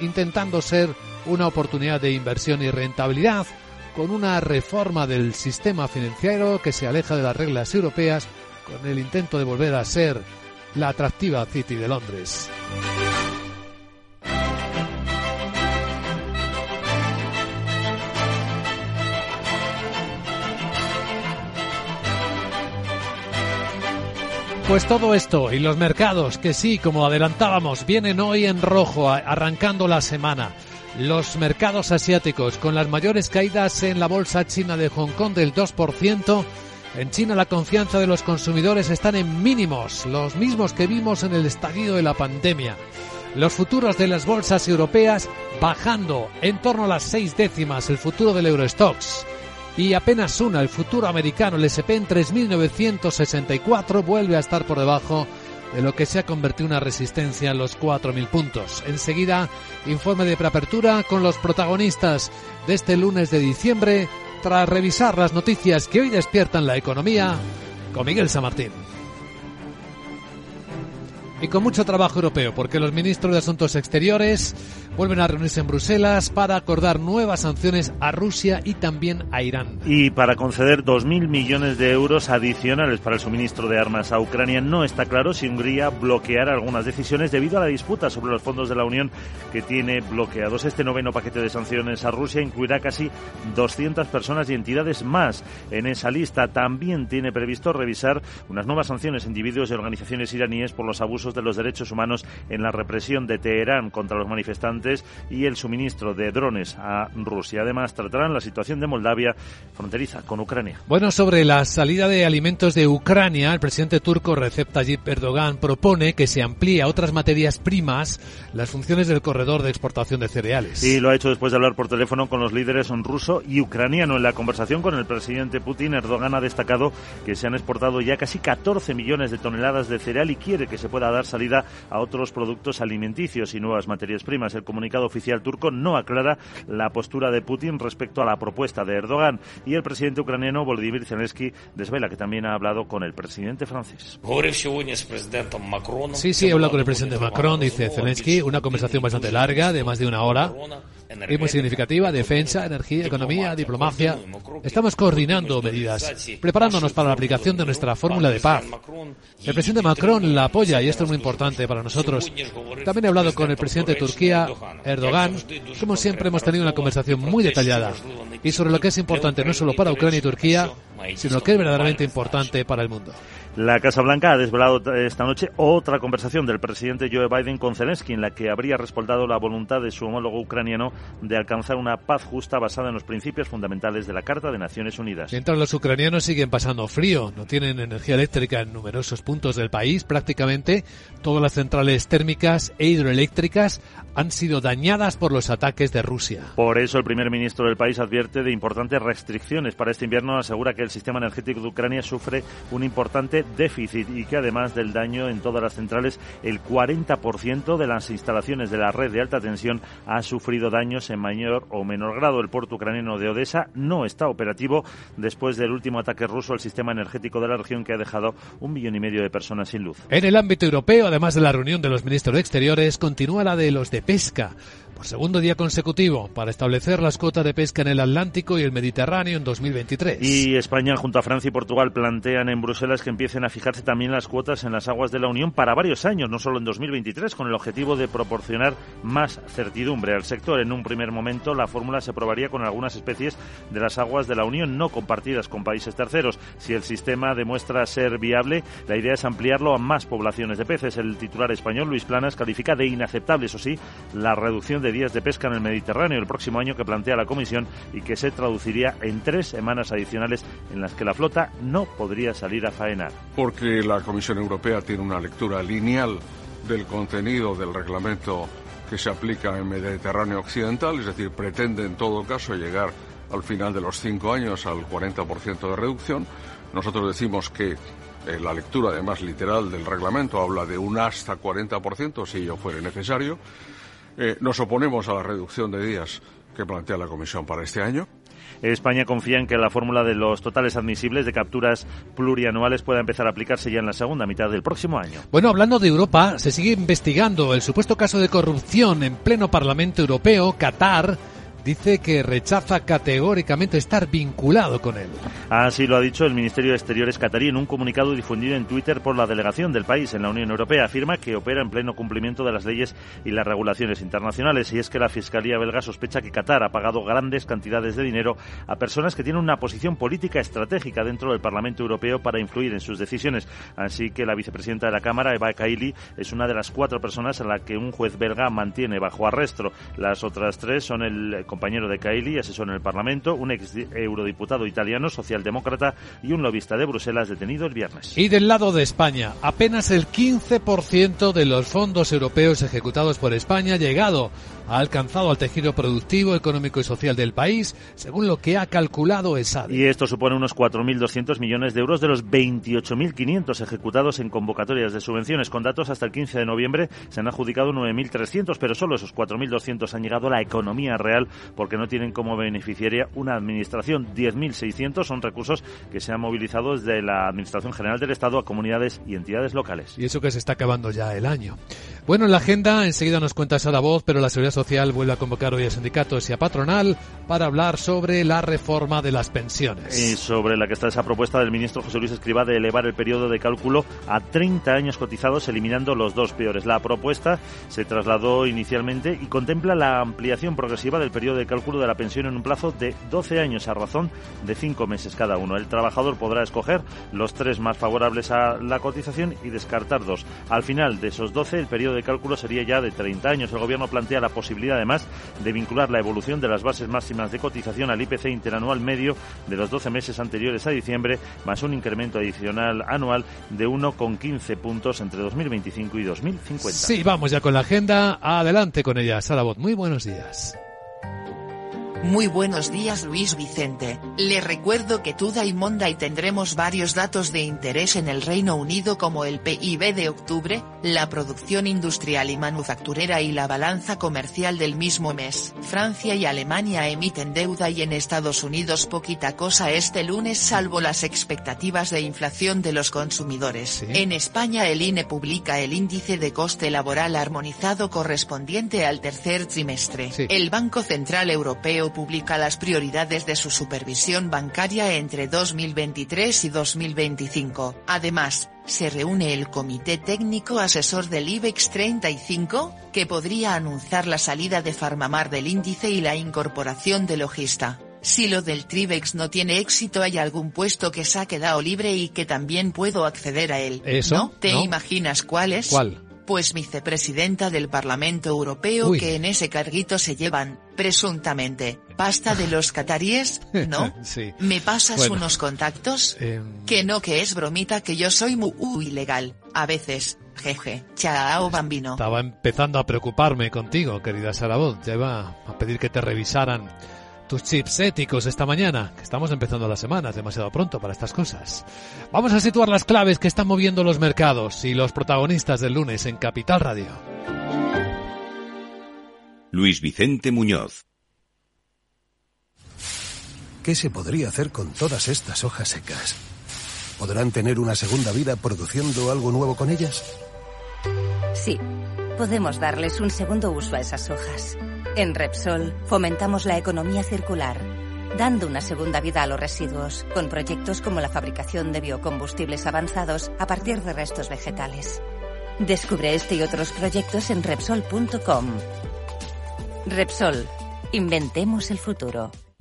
intentando ser una oportunidad de inversión y rentabilidad, con una reforma del sistema financiero que se aleja de las reglas europeas, con el intento de volver a ser la atractiva City de Londres. Pues todo esto y los mercados que sí, como adelantábamos, vienen hoy en rojo, arrancando la semana. Los mercados asiáticos con las mayores caídas en la bolsa china de Hong Kong del 2%. En China la confianza de los consumidores están en mínimos, los mismos que vimos en el estallido de la pandemia. Los futuros de las bolsas europeas bajando en torno a las seis décimas, el futuro del Eurostox y apenas una, el futuro americano, el SP en 3.964, vuelve a estar por debajo de lo que se ha convertido en una resistencia en los 4.000 puntos. Enseguida, informe de preapertura con los protagonistas de este lunes de diciembre, tras revisar las noticias que hoy despiertan la economía, con Miguel San Martín y con mucho trabajo europeo, porque los ministros de Asuntos Exteriores vuelven a reunirse en Bruselas para acordar nuevas sanciones a Rusia y también a Irán. Y para conceder 2.000 millones de euros adicionales para el suministro de armas a Ucrania, no está claro si Hungría bloqueará algunas decisiones debido a la disputa sobre los fondos de la Unión que tiene bloqueados. Este noveno paquete de sanciones a Rusia incluirá casi 200 personas y entidades más en esa lista. También tiene previsto revisar unas nuevas sanciones a individuos y organizaciones iraníes por los abusos de los derechos humanos en la represión de Teherán contra los manifestantes y el suministro de drones a Rusia. Además, tratarán la situación de Moldavia fronteriza con Ucrania. Bueno, sobre la salida de alimentos de Ucrania, el presidente turco Recep Tayyip Erdogan propone que se amplíe a otras materias primas las funciones del corredor de exportación de cereales. Y lo ha hecho después de hablar por teléfono con los líderes ruso y ucraniano. En la conversación con el presidente Putin, Erdogan ha destacado que se han exportado ya casi 14 millones de toneladas de cereal y quiere que se pueda dar salida a otros productos alimenticios y nuevas materias primas. El comunicado oficial turco no aclara la postura de Putin respecto a la propuesta de Erdogan. Y el presidente ucraniano Volodymyr Zelensky desvela que también ha hablado con el presidente francés. Sí, sí, he hablado con el presidente Macron, dice Zelensky, una conversación bastante larga, de más de una hora y muy significativa, defensa, energía, economía, diplomacia. Estamos coordinando medidas, preparándonos para la aplicación de nuestra fórmula de paz. El presidente Macron la apoya y esto es muy importante para nosotros. También he hablado con el presidente de Turquía, Erdogan. Como siempre hemos tenido una conversación muy detallada y sobre lo que es importante no solo para Ucrania y Turquía, sino lo que es verdaderamente importante para el mundo. La Casa Blanca ha desvelado esta noche otra conversación del presidente Joe Biden con Zelensky en la que habría respaldado la voluntad de su homólogo ucraniano de alcanzar una paz justa basada en los principios fundamentales de la Carta de Naciones Unidas. Mientras los ucranianos siguen pasando frío, no tienen energía eléctrica en numerosos puntos del país, prácticamente todas las centrales térmicas e hidroeléctricas han sido dañadas por los ataques de Rusia. Por eso el primer ministro del país advierte de importantes restricciones para este invierno, asegura que el sistema energético de Ucrania sufre un importante déficit y que además del daño en todas las centrales, el 40% de las instalaciones de la red de alta tensión ha sufrido en mayor o menor grado. El puerto ucraniano de Odessa no está operativo después del último ataque ruso al sistema energético de la región que ha dejado un millón y medio de personas sin luz. En el ámbito europeo, además de la reunión de los ministros de Exteriores, continúa la de los de pesca por segundo día consecutivo para establecer las cuotas de pesca en el Atlántico y el Mediterráneo en 2023. Y España junto a Francia y Portugal plantean en Bruselas que empiecen a fijarse también las cuotas en las aguas de la Unión para varios años, no solo en 2023, con el objetivo de proporcionar más certidumbre al sector. En un primer momento la fórmula se probaría con algunas especies de las aguas de la Unión no compartidas con países terceros. Si el sistema demuestra ser viable, la idea es ampliarlo a más poblaciones de peces. El titular español Luis Planas califica de inaceptable, eso sí, la reducción de días de pesca en el Mediterráneo el próximo año que plantea la Comisión y que se traduciría en tres semanas adicionales en las que la flota no podría salir a faenar. Porque la Comisión Europea tiene una lectura lineal del contenido del reglamento que se aplica en Mediterráneo Occidental, es decir, pretende en todo caso llegar al final de los cinco años al 40% de reducción. Nosotros decimos que eh, la lectura, además literal del reglamento, habla de un hasta 40% si ello fuere necesario. Eh, nos oponemos a la reducción de días que plantea la Comisión para este año. España confía en que la fórmula de los totales admisibles de capturas plurianuales pueda empezar a aplicarse ya en la segunda mitad del próximo año. Bueno, hablando de Europa, se sigue investigando el supuesto caso de corrupción en pleno Parlamento Europeo. Qatar dice que rechaza categóricamente estar vinculado con él. Así lo ha dicho el Ministerio de Exteriores catarí en un comunicado difundido en Twitter por la delegación del país en la Unión Europea. Afirma que opera en pleno cumplimiento de las leyes y las regulaciones internacionales. Y es que la Fiscalía belga sospecha que Qatar ha pagado grandes cantidades de dinero a personas que tienen una posición política estratégica dentro del Parlamento Europeo para influir en sus decisiones. Así que la vicepresidenta de la Cámara, Eva Kaili, es una de las cuatro personas a la que un juez belga mantiene bajo arresto. Las otras tres son el compañero de Kaili, asesor en el Parlamento, un ex eurodiputado italiano, socialdemócrata, y un lobista de Bruselas detenido el viernes. Y del lado de España, apenas el 15% de los fondos europeos ejecutados por España ha llegado ha alcanzado al tejido productivo, económico y social del país, según lo que ha calculado ESADE. Y esto supone unos 4.200 millones de euros de los 28.500 ejecutados en convocatorias de subvenciones. Con datos hasta el 15 de noviembre se han adjudicado 9.300, pero solo esos 4.200 han llegado a la economía real porque no tienen como beneficiaria una administración. 10.600 son recursos que se han movilizado desde la Administración General del Estado a comunidades y entidades locales. Y eso que se está acabando ya el año. Bueno, en la agenda enseguida nos cuenta esa voz, pero la Seguridad Social vuelve a convocar hoy a sindicatos y a patronal para hablar sobre la reforma de las pensiones. Y sobre la que está esa propuesta del ministro José Luis Escribá de elevar el periodo de cálculo a 30 años cotizados, eliminando los dos peores. La propuesta se trasladó inicialmente y contempla la ampliación progresiva del periodo de cálculo de la pensión en un plazo de 12 años a razón de 5 meses cada uno. El trabajador podrá escoger los tres más favorables a la cotización y descartar dos. Al final de esos 12, el periodo de cálculo sería ya de 30 años. El Gobierno plantea la posibilidad, además, de vincular la evolución de las bases máximas de cotización al IPC interanual medio de los 12 meses anteriores a diciembre, más un incremento adicional anual de 1,15 puntos entre 2025 y 2050. Sí, vamos ya con la agenda. Adelante con ella, Sara. Muy buenos días. Muy buenos días Luis Vicente. Le recuerdo que Tuda y Monday tendremos varios datos de interés en el Reino Unido como el PIB de octubre, la producción industrial y manufacturera y la balanza comercial del mismo mes. Francia y Alemania emiten deuda y en Estados Unidos poquita cosa este lunes salvo las expectativas de inflación de los consumidores. En España el INE publica el índice de coste laboral armonizado correspondiente al tercer trimestre. El Banco Central Europeo publica las prioridades de su supervisión bancaria entre 2023 y 2025. Además, se reúne el Comité Técnico Asesor del IBEX 35, que podría anunciar la salida de Farmamar del índice y la incorporación de Logista. Si lo del Tribex no tiene éxito hay algún puesto que se ha quedado libre y que también puedo acceder a él. ¿Eso? ¿No? ¿Te ¿No? imaginas cuál es? ¿Cuál? Pues vicepresidenta del Parlamento Europeo Uy. que en ese carguito se llevan, presuntamente, pasta de los cataríes, ¿no? sí. ¿Me pasas Bueno. unos contactos? Em, Que no que es bromita que yo soy muy ilegal, a veces, jeje, chao bambino. Estaba empezando a preocuparme contigo, querida Sara Bot. Ya iba a pedir que te revisaran tus chips éticos esta mañana, que estamos empezando la semana, es demasiado pronto para estas cosas. Vamos a situar las claves que están moviendo los mercados y los protagonistas del lunes en Capital Radio. Luis Vicente Muñoz. ¿Qué se podría hacer con todas estas hojas secas? ¿Podrán tener una segunda vida produciendo algo nuevo con ellas? Sí, podemos darles un segundo uso a esas hojas. En Repsol fomentamos la economía circular, dando una segunda vida a los residuos, con proyectos como la fabricación de biocombustibles avanzados a partir de restos vegetales. Descubre este y otros proyectos en Repsol.com. Repsol, inventemos el futuro.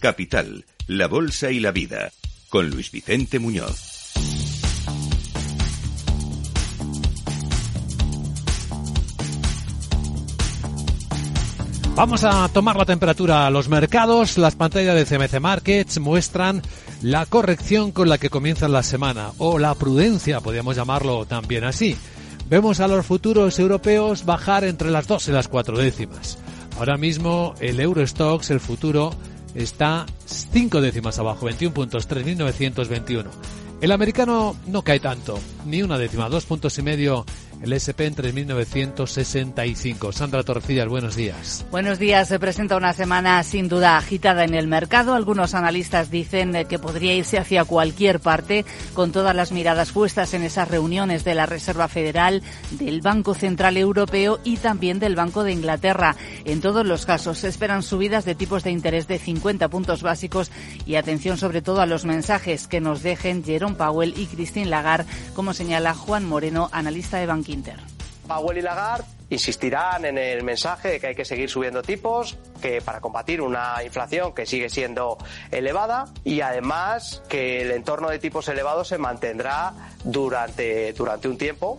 Capital, la Bolsa y la Vida, con Luis Vicente Muñoz. Vamos a tomar la temperatura a los mercados. Las pantallas de CMC Markets muestran la corrección con la que comienza la semana, o la prudencia, podríamos llamarlo también así. Vemos a los futuros europeos bajar entre las dos y las cuatro décimas. Ahora mismo el Eurostox, el futuro, está cinco décimas abajo, 21 puntos, 3.921. El americano no cae tanto, ni una décima, dos puntos y medio el SP en 3.965. Sandra Torcillas, buenos días. Buenos días. Se presenta una semana sin duda agitada en el mercado. Algunos analistas dicen que podría irse hacia cualquier parte con todas las miradas puestas en esas reuniones de la Reserva Federal, del Banco Central Europeo y también del Banco de Inglaterra. En todos los casos se esperan subidas de tipos de interés de 50 puntos básicos y atención sobre todo a los mensajes que nos dejen Jerome Powell y Christine Lagarde, como señala Juan Moreno, analista de Banco Powell y Lagarde insistirán en el mensaje de que hay que seguir subiendo tipos, que para combatir una inflación que sigue siendo elevada y además que el entorno de tipos elevados se mantendrá durante, durante un tiempo,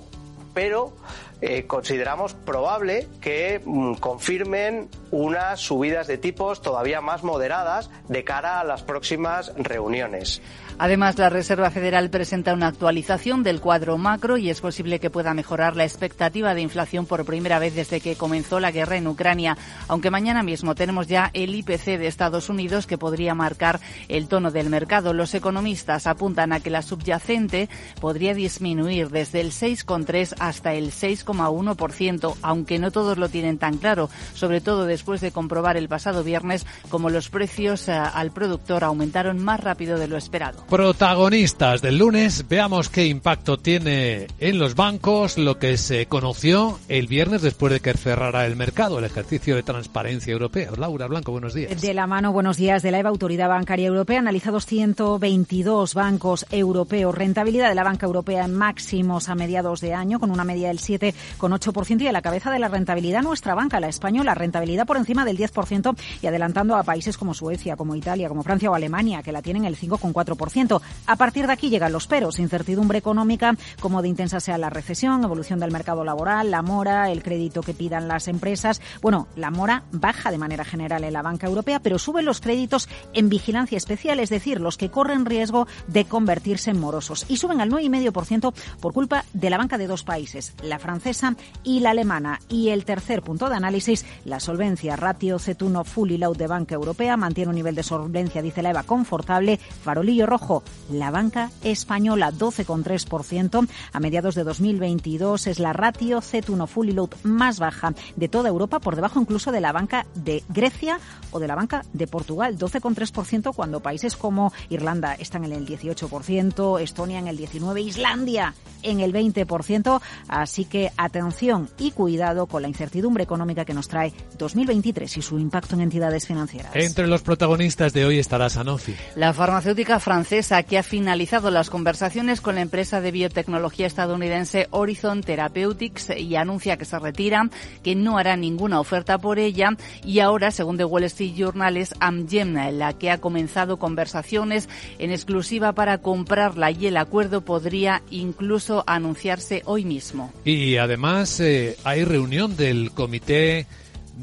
pero eh, consideramos probable que mm, confirmen unas subidas de tipos todavía más moderadas de cara a las próximas reuniones. Además, la Reserva Federal presenta una actualización del cuadro macro y es posible que pueda mejorar la expectativa de inflación por primera vez desde que comenzó la guerra en Ucrania, aunque mañana mismo tenemos ya el IPC de Estados Unidos que podría marcar el tono del mercado. Los economistas apuntan a que la subyacente podría disminuir desde el 6,3 hasta el 6,1%, aunque no todos lo tienen tan claro, sobre todo después de comprobar el pasado viernes como los precios eh, al productor aumentaron más rápido de lo esperado. Protagonistas del lunes, veamos qué impacto tiene en los bancos lo que se conoció el viernes después de que cerrara el mercado, el ejercicio de transparencia europeo. Laura Blanco, buenos días. De la mano, buenos días, de la EVA, Autoridad Bancaria Europea, analizados 122 bancos europeos. Rentabilidad de la banca europea en máximos a mediados de año, con una media del 7,8% y a la cabeza de la rentabilidad nuestra banca, la española, rentabilidad por encima del 10% y adelantando a países como Suecia, como Italia, como Francia o Alemania, que la tienen el 5,4%. A partir de aquí llegan los peros, incertidumbre económica, como de intensa sea la recesión, evolución del mercado laboral, la mora, el crédito que pidan las empresas. Bueno, la mora baja de manera general en la banca europea, pero suben los créditos en vigilancia especial, es decir, los que corren riesgo de convertirse en morosos. Y suben al 9,5% por culpa de la banca de dos países, la francesa y la alemana. Y el tercer punto de análisis, la solvencia. Ratio C1 Fully Load de Banca Europea mantiene un nivel de solvencia, dice la EVA, confortable. Farolillo rojo la banca española 12,3%. A mediados de 2022 es la ratio C1 Fully Load más baja de toda Europa, por debajo incluso de la banca de Grecia o de la banca de Portugal, 12,3% cuando países como Irlanda están en el 18%, Estonia en el 19%, Islandia en el 20%. Así que atención y cuidado con la incertidumbre económica que nos trae 2023 y su impacto en entidades financieras. Entre los protagonistas de hoy estará Sanofi. La farmacéutica francesa que ha finalizado las conversaciones con la empresa de biotecnología estadounidense Horizon Therapeutics y anuncia que se retira, que no hará ninguna oferta por ella y ahora, según The Wall Street Journal, es Amgen la que ha comenzado conversaciones en exclusiva para comprarla y el acuerdo podría incluso anunciarse hoy mismo. Y además eh, hay reunión del comité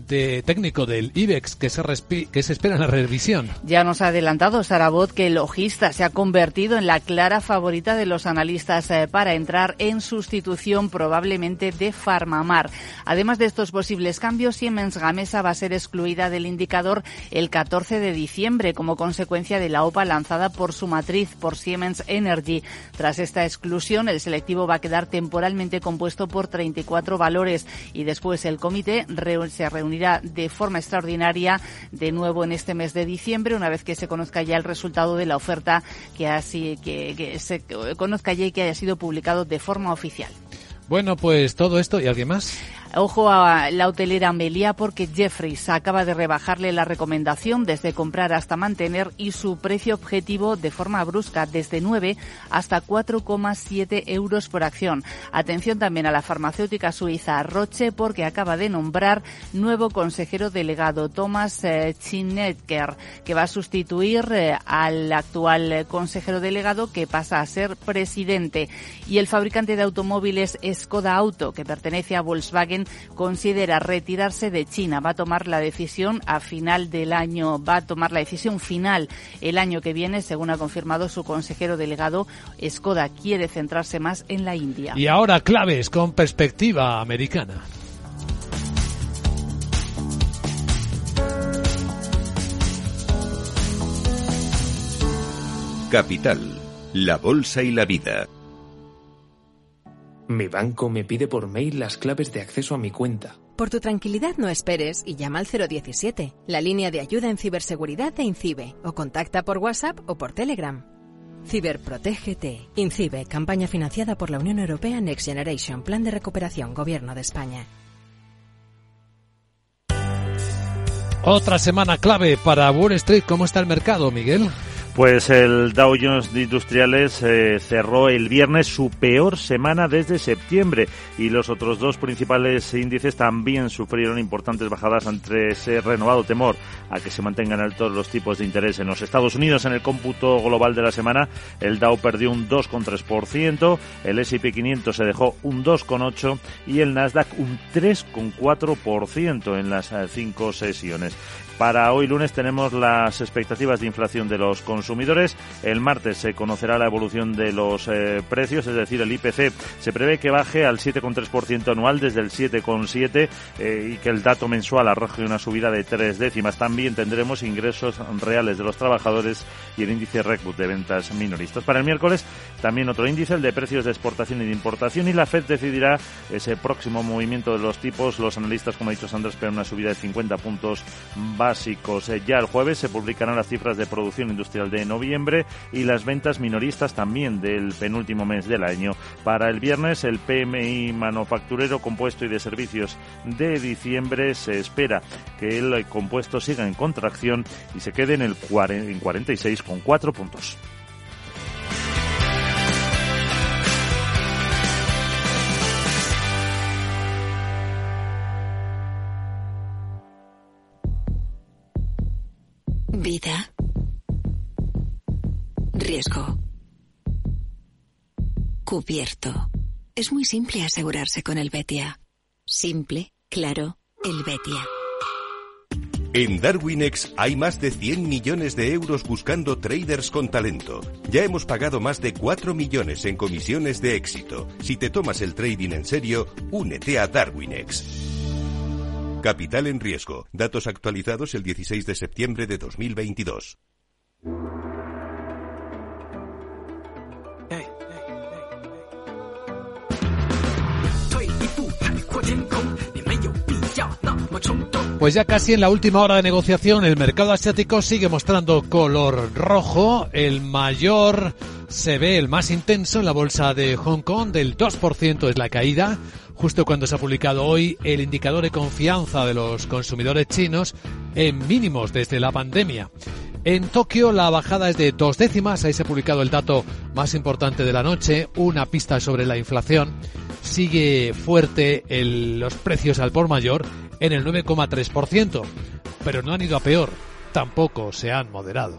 de técnico del IBEX que se, que se espera en la revisión. Ya nos ha adelantado Sarabot que el logista se ha convertido en la clara favorita de los analistas eh, para entrar en sustitución probablemente de Farmamar. Además de estos posibles cambios, Siemens Gamesa va a ser excluida del indicador el 14 de diciembre como consecuencia de la OPA lanzada por su matriz, por Siemens Energy. Tras esta exclusión, el selectivo va a quedar temporalmente compuesto por 34 valores y después el comité se reunirá de forma extraordinaria de nuevo en este mes de diciembre, una vez que se conozca ya el resultado de la oferta que, así, que, que se conozca ya y que haya sido publicado de forma oficial. Bueno, pues todo esto y alguien más. Ojo a la hotelera Amelia porque Jeffries acaba de rebajarle la recomendación desde comprar hasta mantener y su precio objetivo de forma brusca desde 9 hasta 4,7 euros por acción. Atención también a la farmacéutica suiza Roche porque acaba de nombrar nuevo consejero delegado Thomas eh, Chinecker que va a sustituir eh, al actual consejero delegado que pasa a ser presidente. Y el fabricante de automóviles Skoda Auto que pertenece a Volkswagen considera retirarse de China. Va a tomar la decisión a final del año, va a tomar la decisión final el año que viene, según ha confirmado su consejero delegado. Skoda quiere centrarse más en la India. Y ahora claves con perspectiva americana. Capital, la Bolsa y la Vida. Mi banco me pide por mail las claves de acceso a mi cuenta. Por tu tranquilidad no esperes y llama al 017, la línea de ayuda en ciberseguridad de INCIBE, o contacta por WhatsApp o por Telegram. Ciberprotégete. INCIBE, campaña financiada por la Unión Europea Next Generation, Plan de Recuperación, Gobierno de España. Otra semana clave para Wall Street. ¿Cómo está el mercado, Miguel? Pues el Dow Jones de Industriales eh, cerró el viernes su peor semana desde septiembre y los otros dos principales índices también sufrieron importantes bajadas ante ese renovado temor a que se mantengan altos los tipos de interés en los Estados Unidos. En el cómputo global de la semana, el Dow perdió un 2,3%, el S&P 500 se dejó un 2,8% y el Nasdaq un 3,4% en las eh, cinco sesiones. Para hoy lunes tenemos las expectativas de inflación de los consumidores. El martes se conocerá la evolución de los eh, precios, es decir, el IPC se prevé que baje al 7,3% anual desde el 7,7% eh, y que el dato mensual arroje una subida de tres décimas. También tendremos ingresos reales de los trabajadores y el índice RECBUT de ventas minoristas. Para el miércoles también otro índice, el de precios de exportación y de importación y la FED decidirá ese próximo movimiento de los tipos. Los analistas, como ha dicho Sandra, esperan una subida de 50 puntos básicos. Eh, ya el jueves se publicarán las cifras de producción industrial de noviembre y las ventas minoristas también del penúltimo mes del año. Para el viernes, el PMI manufacturero compuesto y de servicios de diciembre se espera que el compuesto siga en contracción y se quede en el en 46,4 puntos. Vida. Riesgo. Cubierto. Es muy simple asegurarse con el Betia. Simple, claro, el Betia. En Darwinex hay más de 100 millones de euros buscando traders con talento. Ya hemos pagado más de 4 millones en comisiones de éxito. Si te tomas el trading en serio, únete a Darwinex. Capital en riesgo. Datos actualizados el 16 de septiembre de 2022. Pues ya casi en la última hora de negociación, el mercado asiático sigue mostrando color rojo. El mayor se ve, el más intenso, en la bolsa de Hong Kong, del 2% es la caída. Justo cuando se ha publicado hoy el indicador de confianza de los consumidores chinos en mínimos desde la pandemia. En Tokio la bajada es de dos décimas, ahí se ha publicado el dato más importante de la noche, una pista sobre la inflación. Sigue fuerte los precios al por mayor en el 9,3%, pero no han ido a peor, tampoco se han moderado.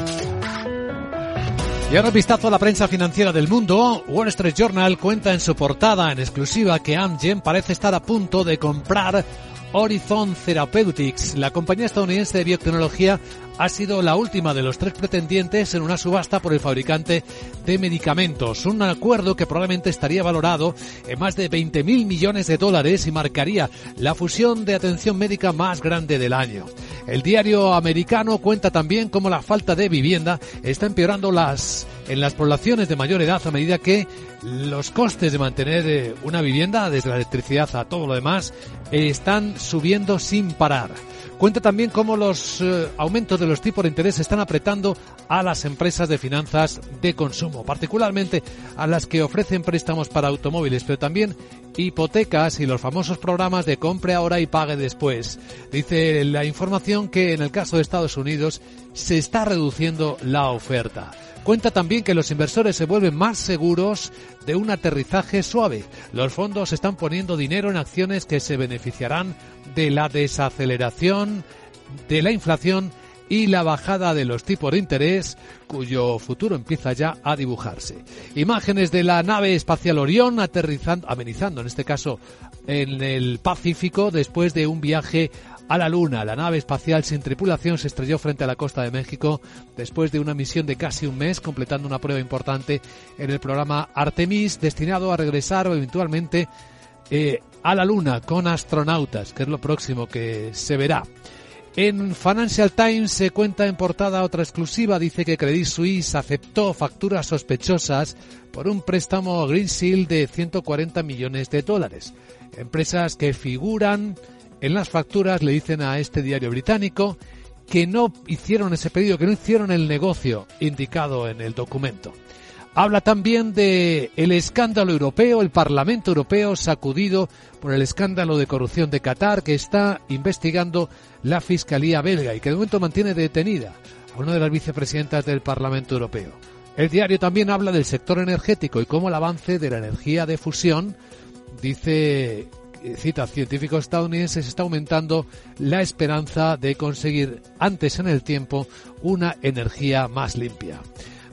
Y ahora vistazo a la prensa financiera del mundo. Wall Street Journal cuenta en su portada en exclusiva que Amgen parece estar a punto de comprar Horizon Therapeutics. La compañía estadounidense de biotecnología ha sido la última de los tres pretendientes en una subasta por el fabricante de medicamentos. Un acuerdo que probablemente estaría valorado en más de 20.000 millones de dólares y marcaría la fusión de atención médica más grande del año. El diario americano cuenta también cómo la falta de vivienda está empeorando las en las poblaciones de mayor edad a medida que los costes de mantener eh, una vivienda, desde la electricidad a todo lo demás, están subiendo sin parar. Cuenta también cómo los eh, aumentos de los tipos de interés están apretando a las empresas de finanzas de consumo, particularmente a las que ofrecen préstamos para automóviles, pero también hipotecas y los famosos programas de compre ahora y pague después. Dice la información que en el caso de Estados Unidos se está reduciendo la oferta. Cuenta también que los inversores se vuelven más seguros de un aterrizaje suave. Los fondos están poniendo dinero en acciones que se beneficiarán de la desaceleración de la inflación y la bajada de los tipos de interés, cuyo futuro empieza ya a dibujarse. Imágenes de la nave espacial Orión aterrizando, amenizando en este caso en el Pacífico después de un viaje a la Luna. La nave espacial sin tripulación se estrelló frente a la costa de México después de una misión de casi un mes, completando una prueba importante en el programa Artemis, destinado a regresar eventualmente eh, a la Luna con astronautas, que es lo próximo que se verá. En Financial Times se cuenta en portada otra exclusiva, dice que Credit Suisse aceptó facturas sospechosas por un préstamo Green Seal de 140 millones de dólares. Empresas que figuran en las facturas le dicen a este diario británico que no hicieron ese pedido, que no hicieron el negocio indicado en el documento. Habla también de el escándalo europeo, el Parlamento Europeo sacudido por el escándalo de corrupción de Qatar que está investigando la Fiscalía belga y que de momento mantiene detenida a una de las vicepresidentas del Parlamento Europeo. El diario también habla del sector energético y cómo el avance de la energía de fusión dice cita científicos estadounidenses, está aumentando la esperanza de conseguir antes en el tiempo una energía más limpia.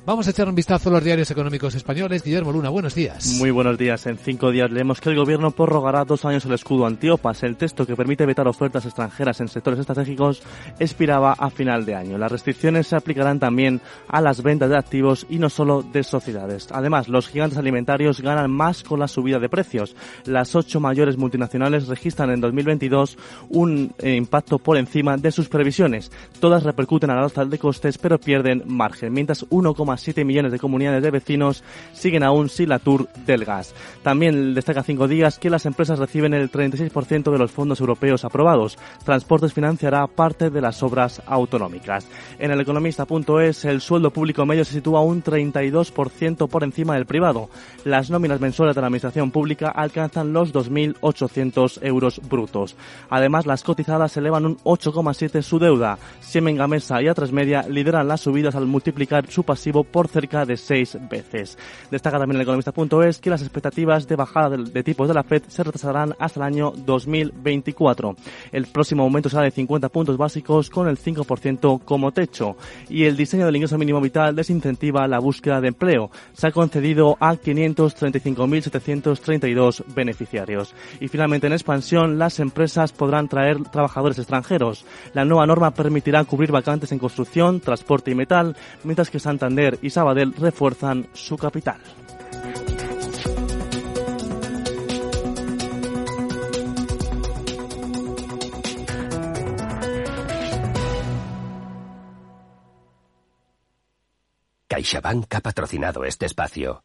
Vamos a echar un vistazo a los diarios económicos españoles. Guillermo Luna, buenos días. Muy buenos días. En cinco días leemos que el gobierno prorrogará dos años el escudo antiopas. El texto que permite vetar ofertas extranjeras en sectores estratégicos expiraba a final de año. Las restricciones se aplicarán también a las ventas de activos y no solo de sociedades. Además, los gigantes alimentarios ganan más con la subida de precios. Las ocho mayores multinacionales registran en 2022 un eh, impacto por encima de sus previsiones. Todas repercuten a la alza de costes, pero pierden margen, mientras 1,7 7 millones de comunidades de vecinos siguen aún sin la tour del gas. También destaca cinco días que las empresas reciben el 36% de los fondos europeos aprobados. Transportes financiará parte de las obras autonómicas. En el economista.es el sueldo público medio se sitúa un 32% por encima del privado. Las nóminas mensuales de la administración pública alcanzan los 2.800 euros brutos. Además, las cotizadas elevan un 8,7 su deuda. Siemens Gamesa y A3 Media lideran las subidas al multiplicar su pasivo por cerca de seis veces. Destaca también el economista.es que las expectativas de bajada de, tipos de la Fed se retrasarán hasta el año 2024. El próximo aumento será de 50 puntos básicos con el 5% como techo. Y el diseño del ingreso mínimo vital desincentiva la búsqueda de empleo. Se ha concedido a 535.732 beneficiarios. Y finalmente en expansión, las empresas podrán traer trabajadores extranjeros. La nueva norma permitirá cubrir vacantes en construcción, transporte y metal, mientras que Santander y Sabadell refuerzan su capital. CaixaBank ha patrocinado este espacio.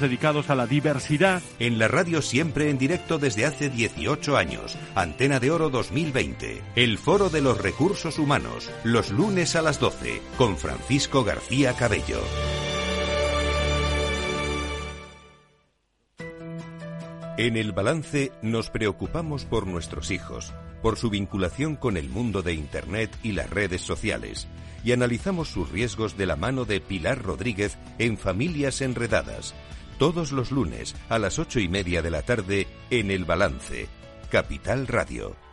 dedicados a la diversidad. En la radio siempre en directo desde hace 18 años. Antena de Oro 2020. El Foro de los Recursos Humanos. Los lunes a las 12. Con Francisco García Cabello. En el balance nos preocupamos por nuestros hijos, por su vinculación con el mundo de Internet y las redes sociales, y analizamos sus riesgos de la mano de Pilar Rodríguez en Familias Enredadas, todos los lunes a las ocho y media de la tarde en El Balance, Capital Radio.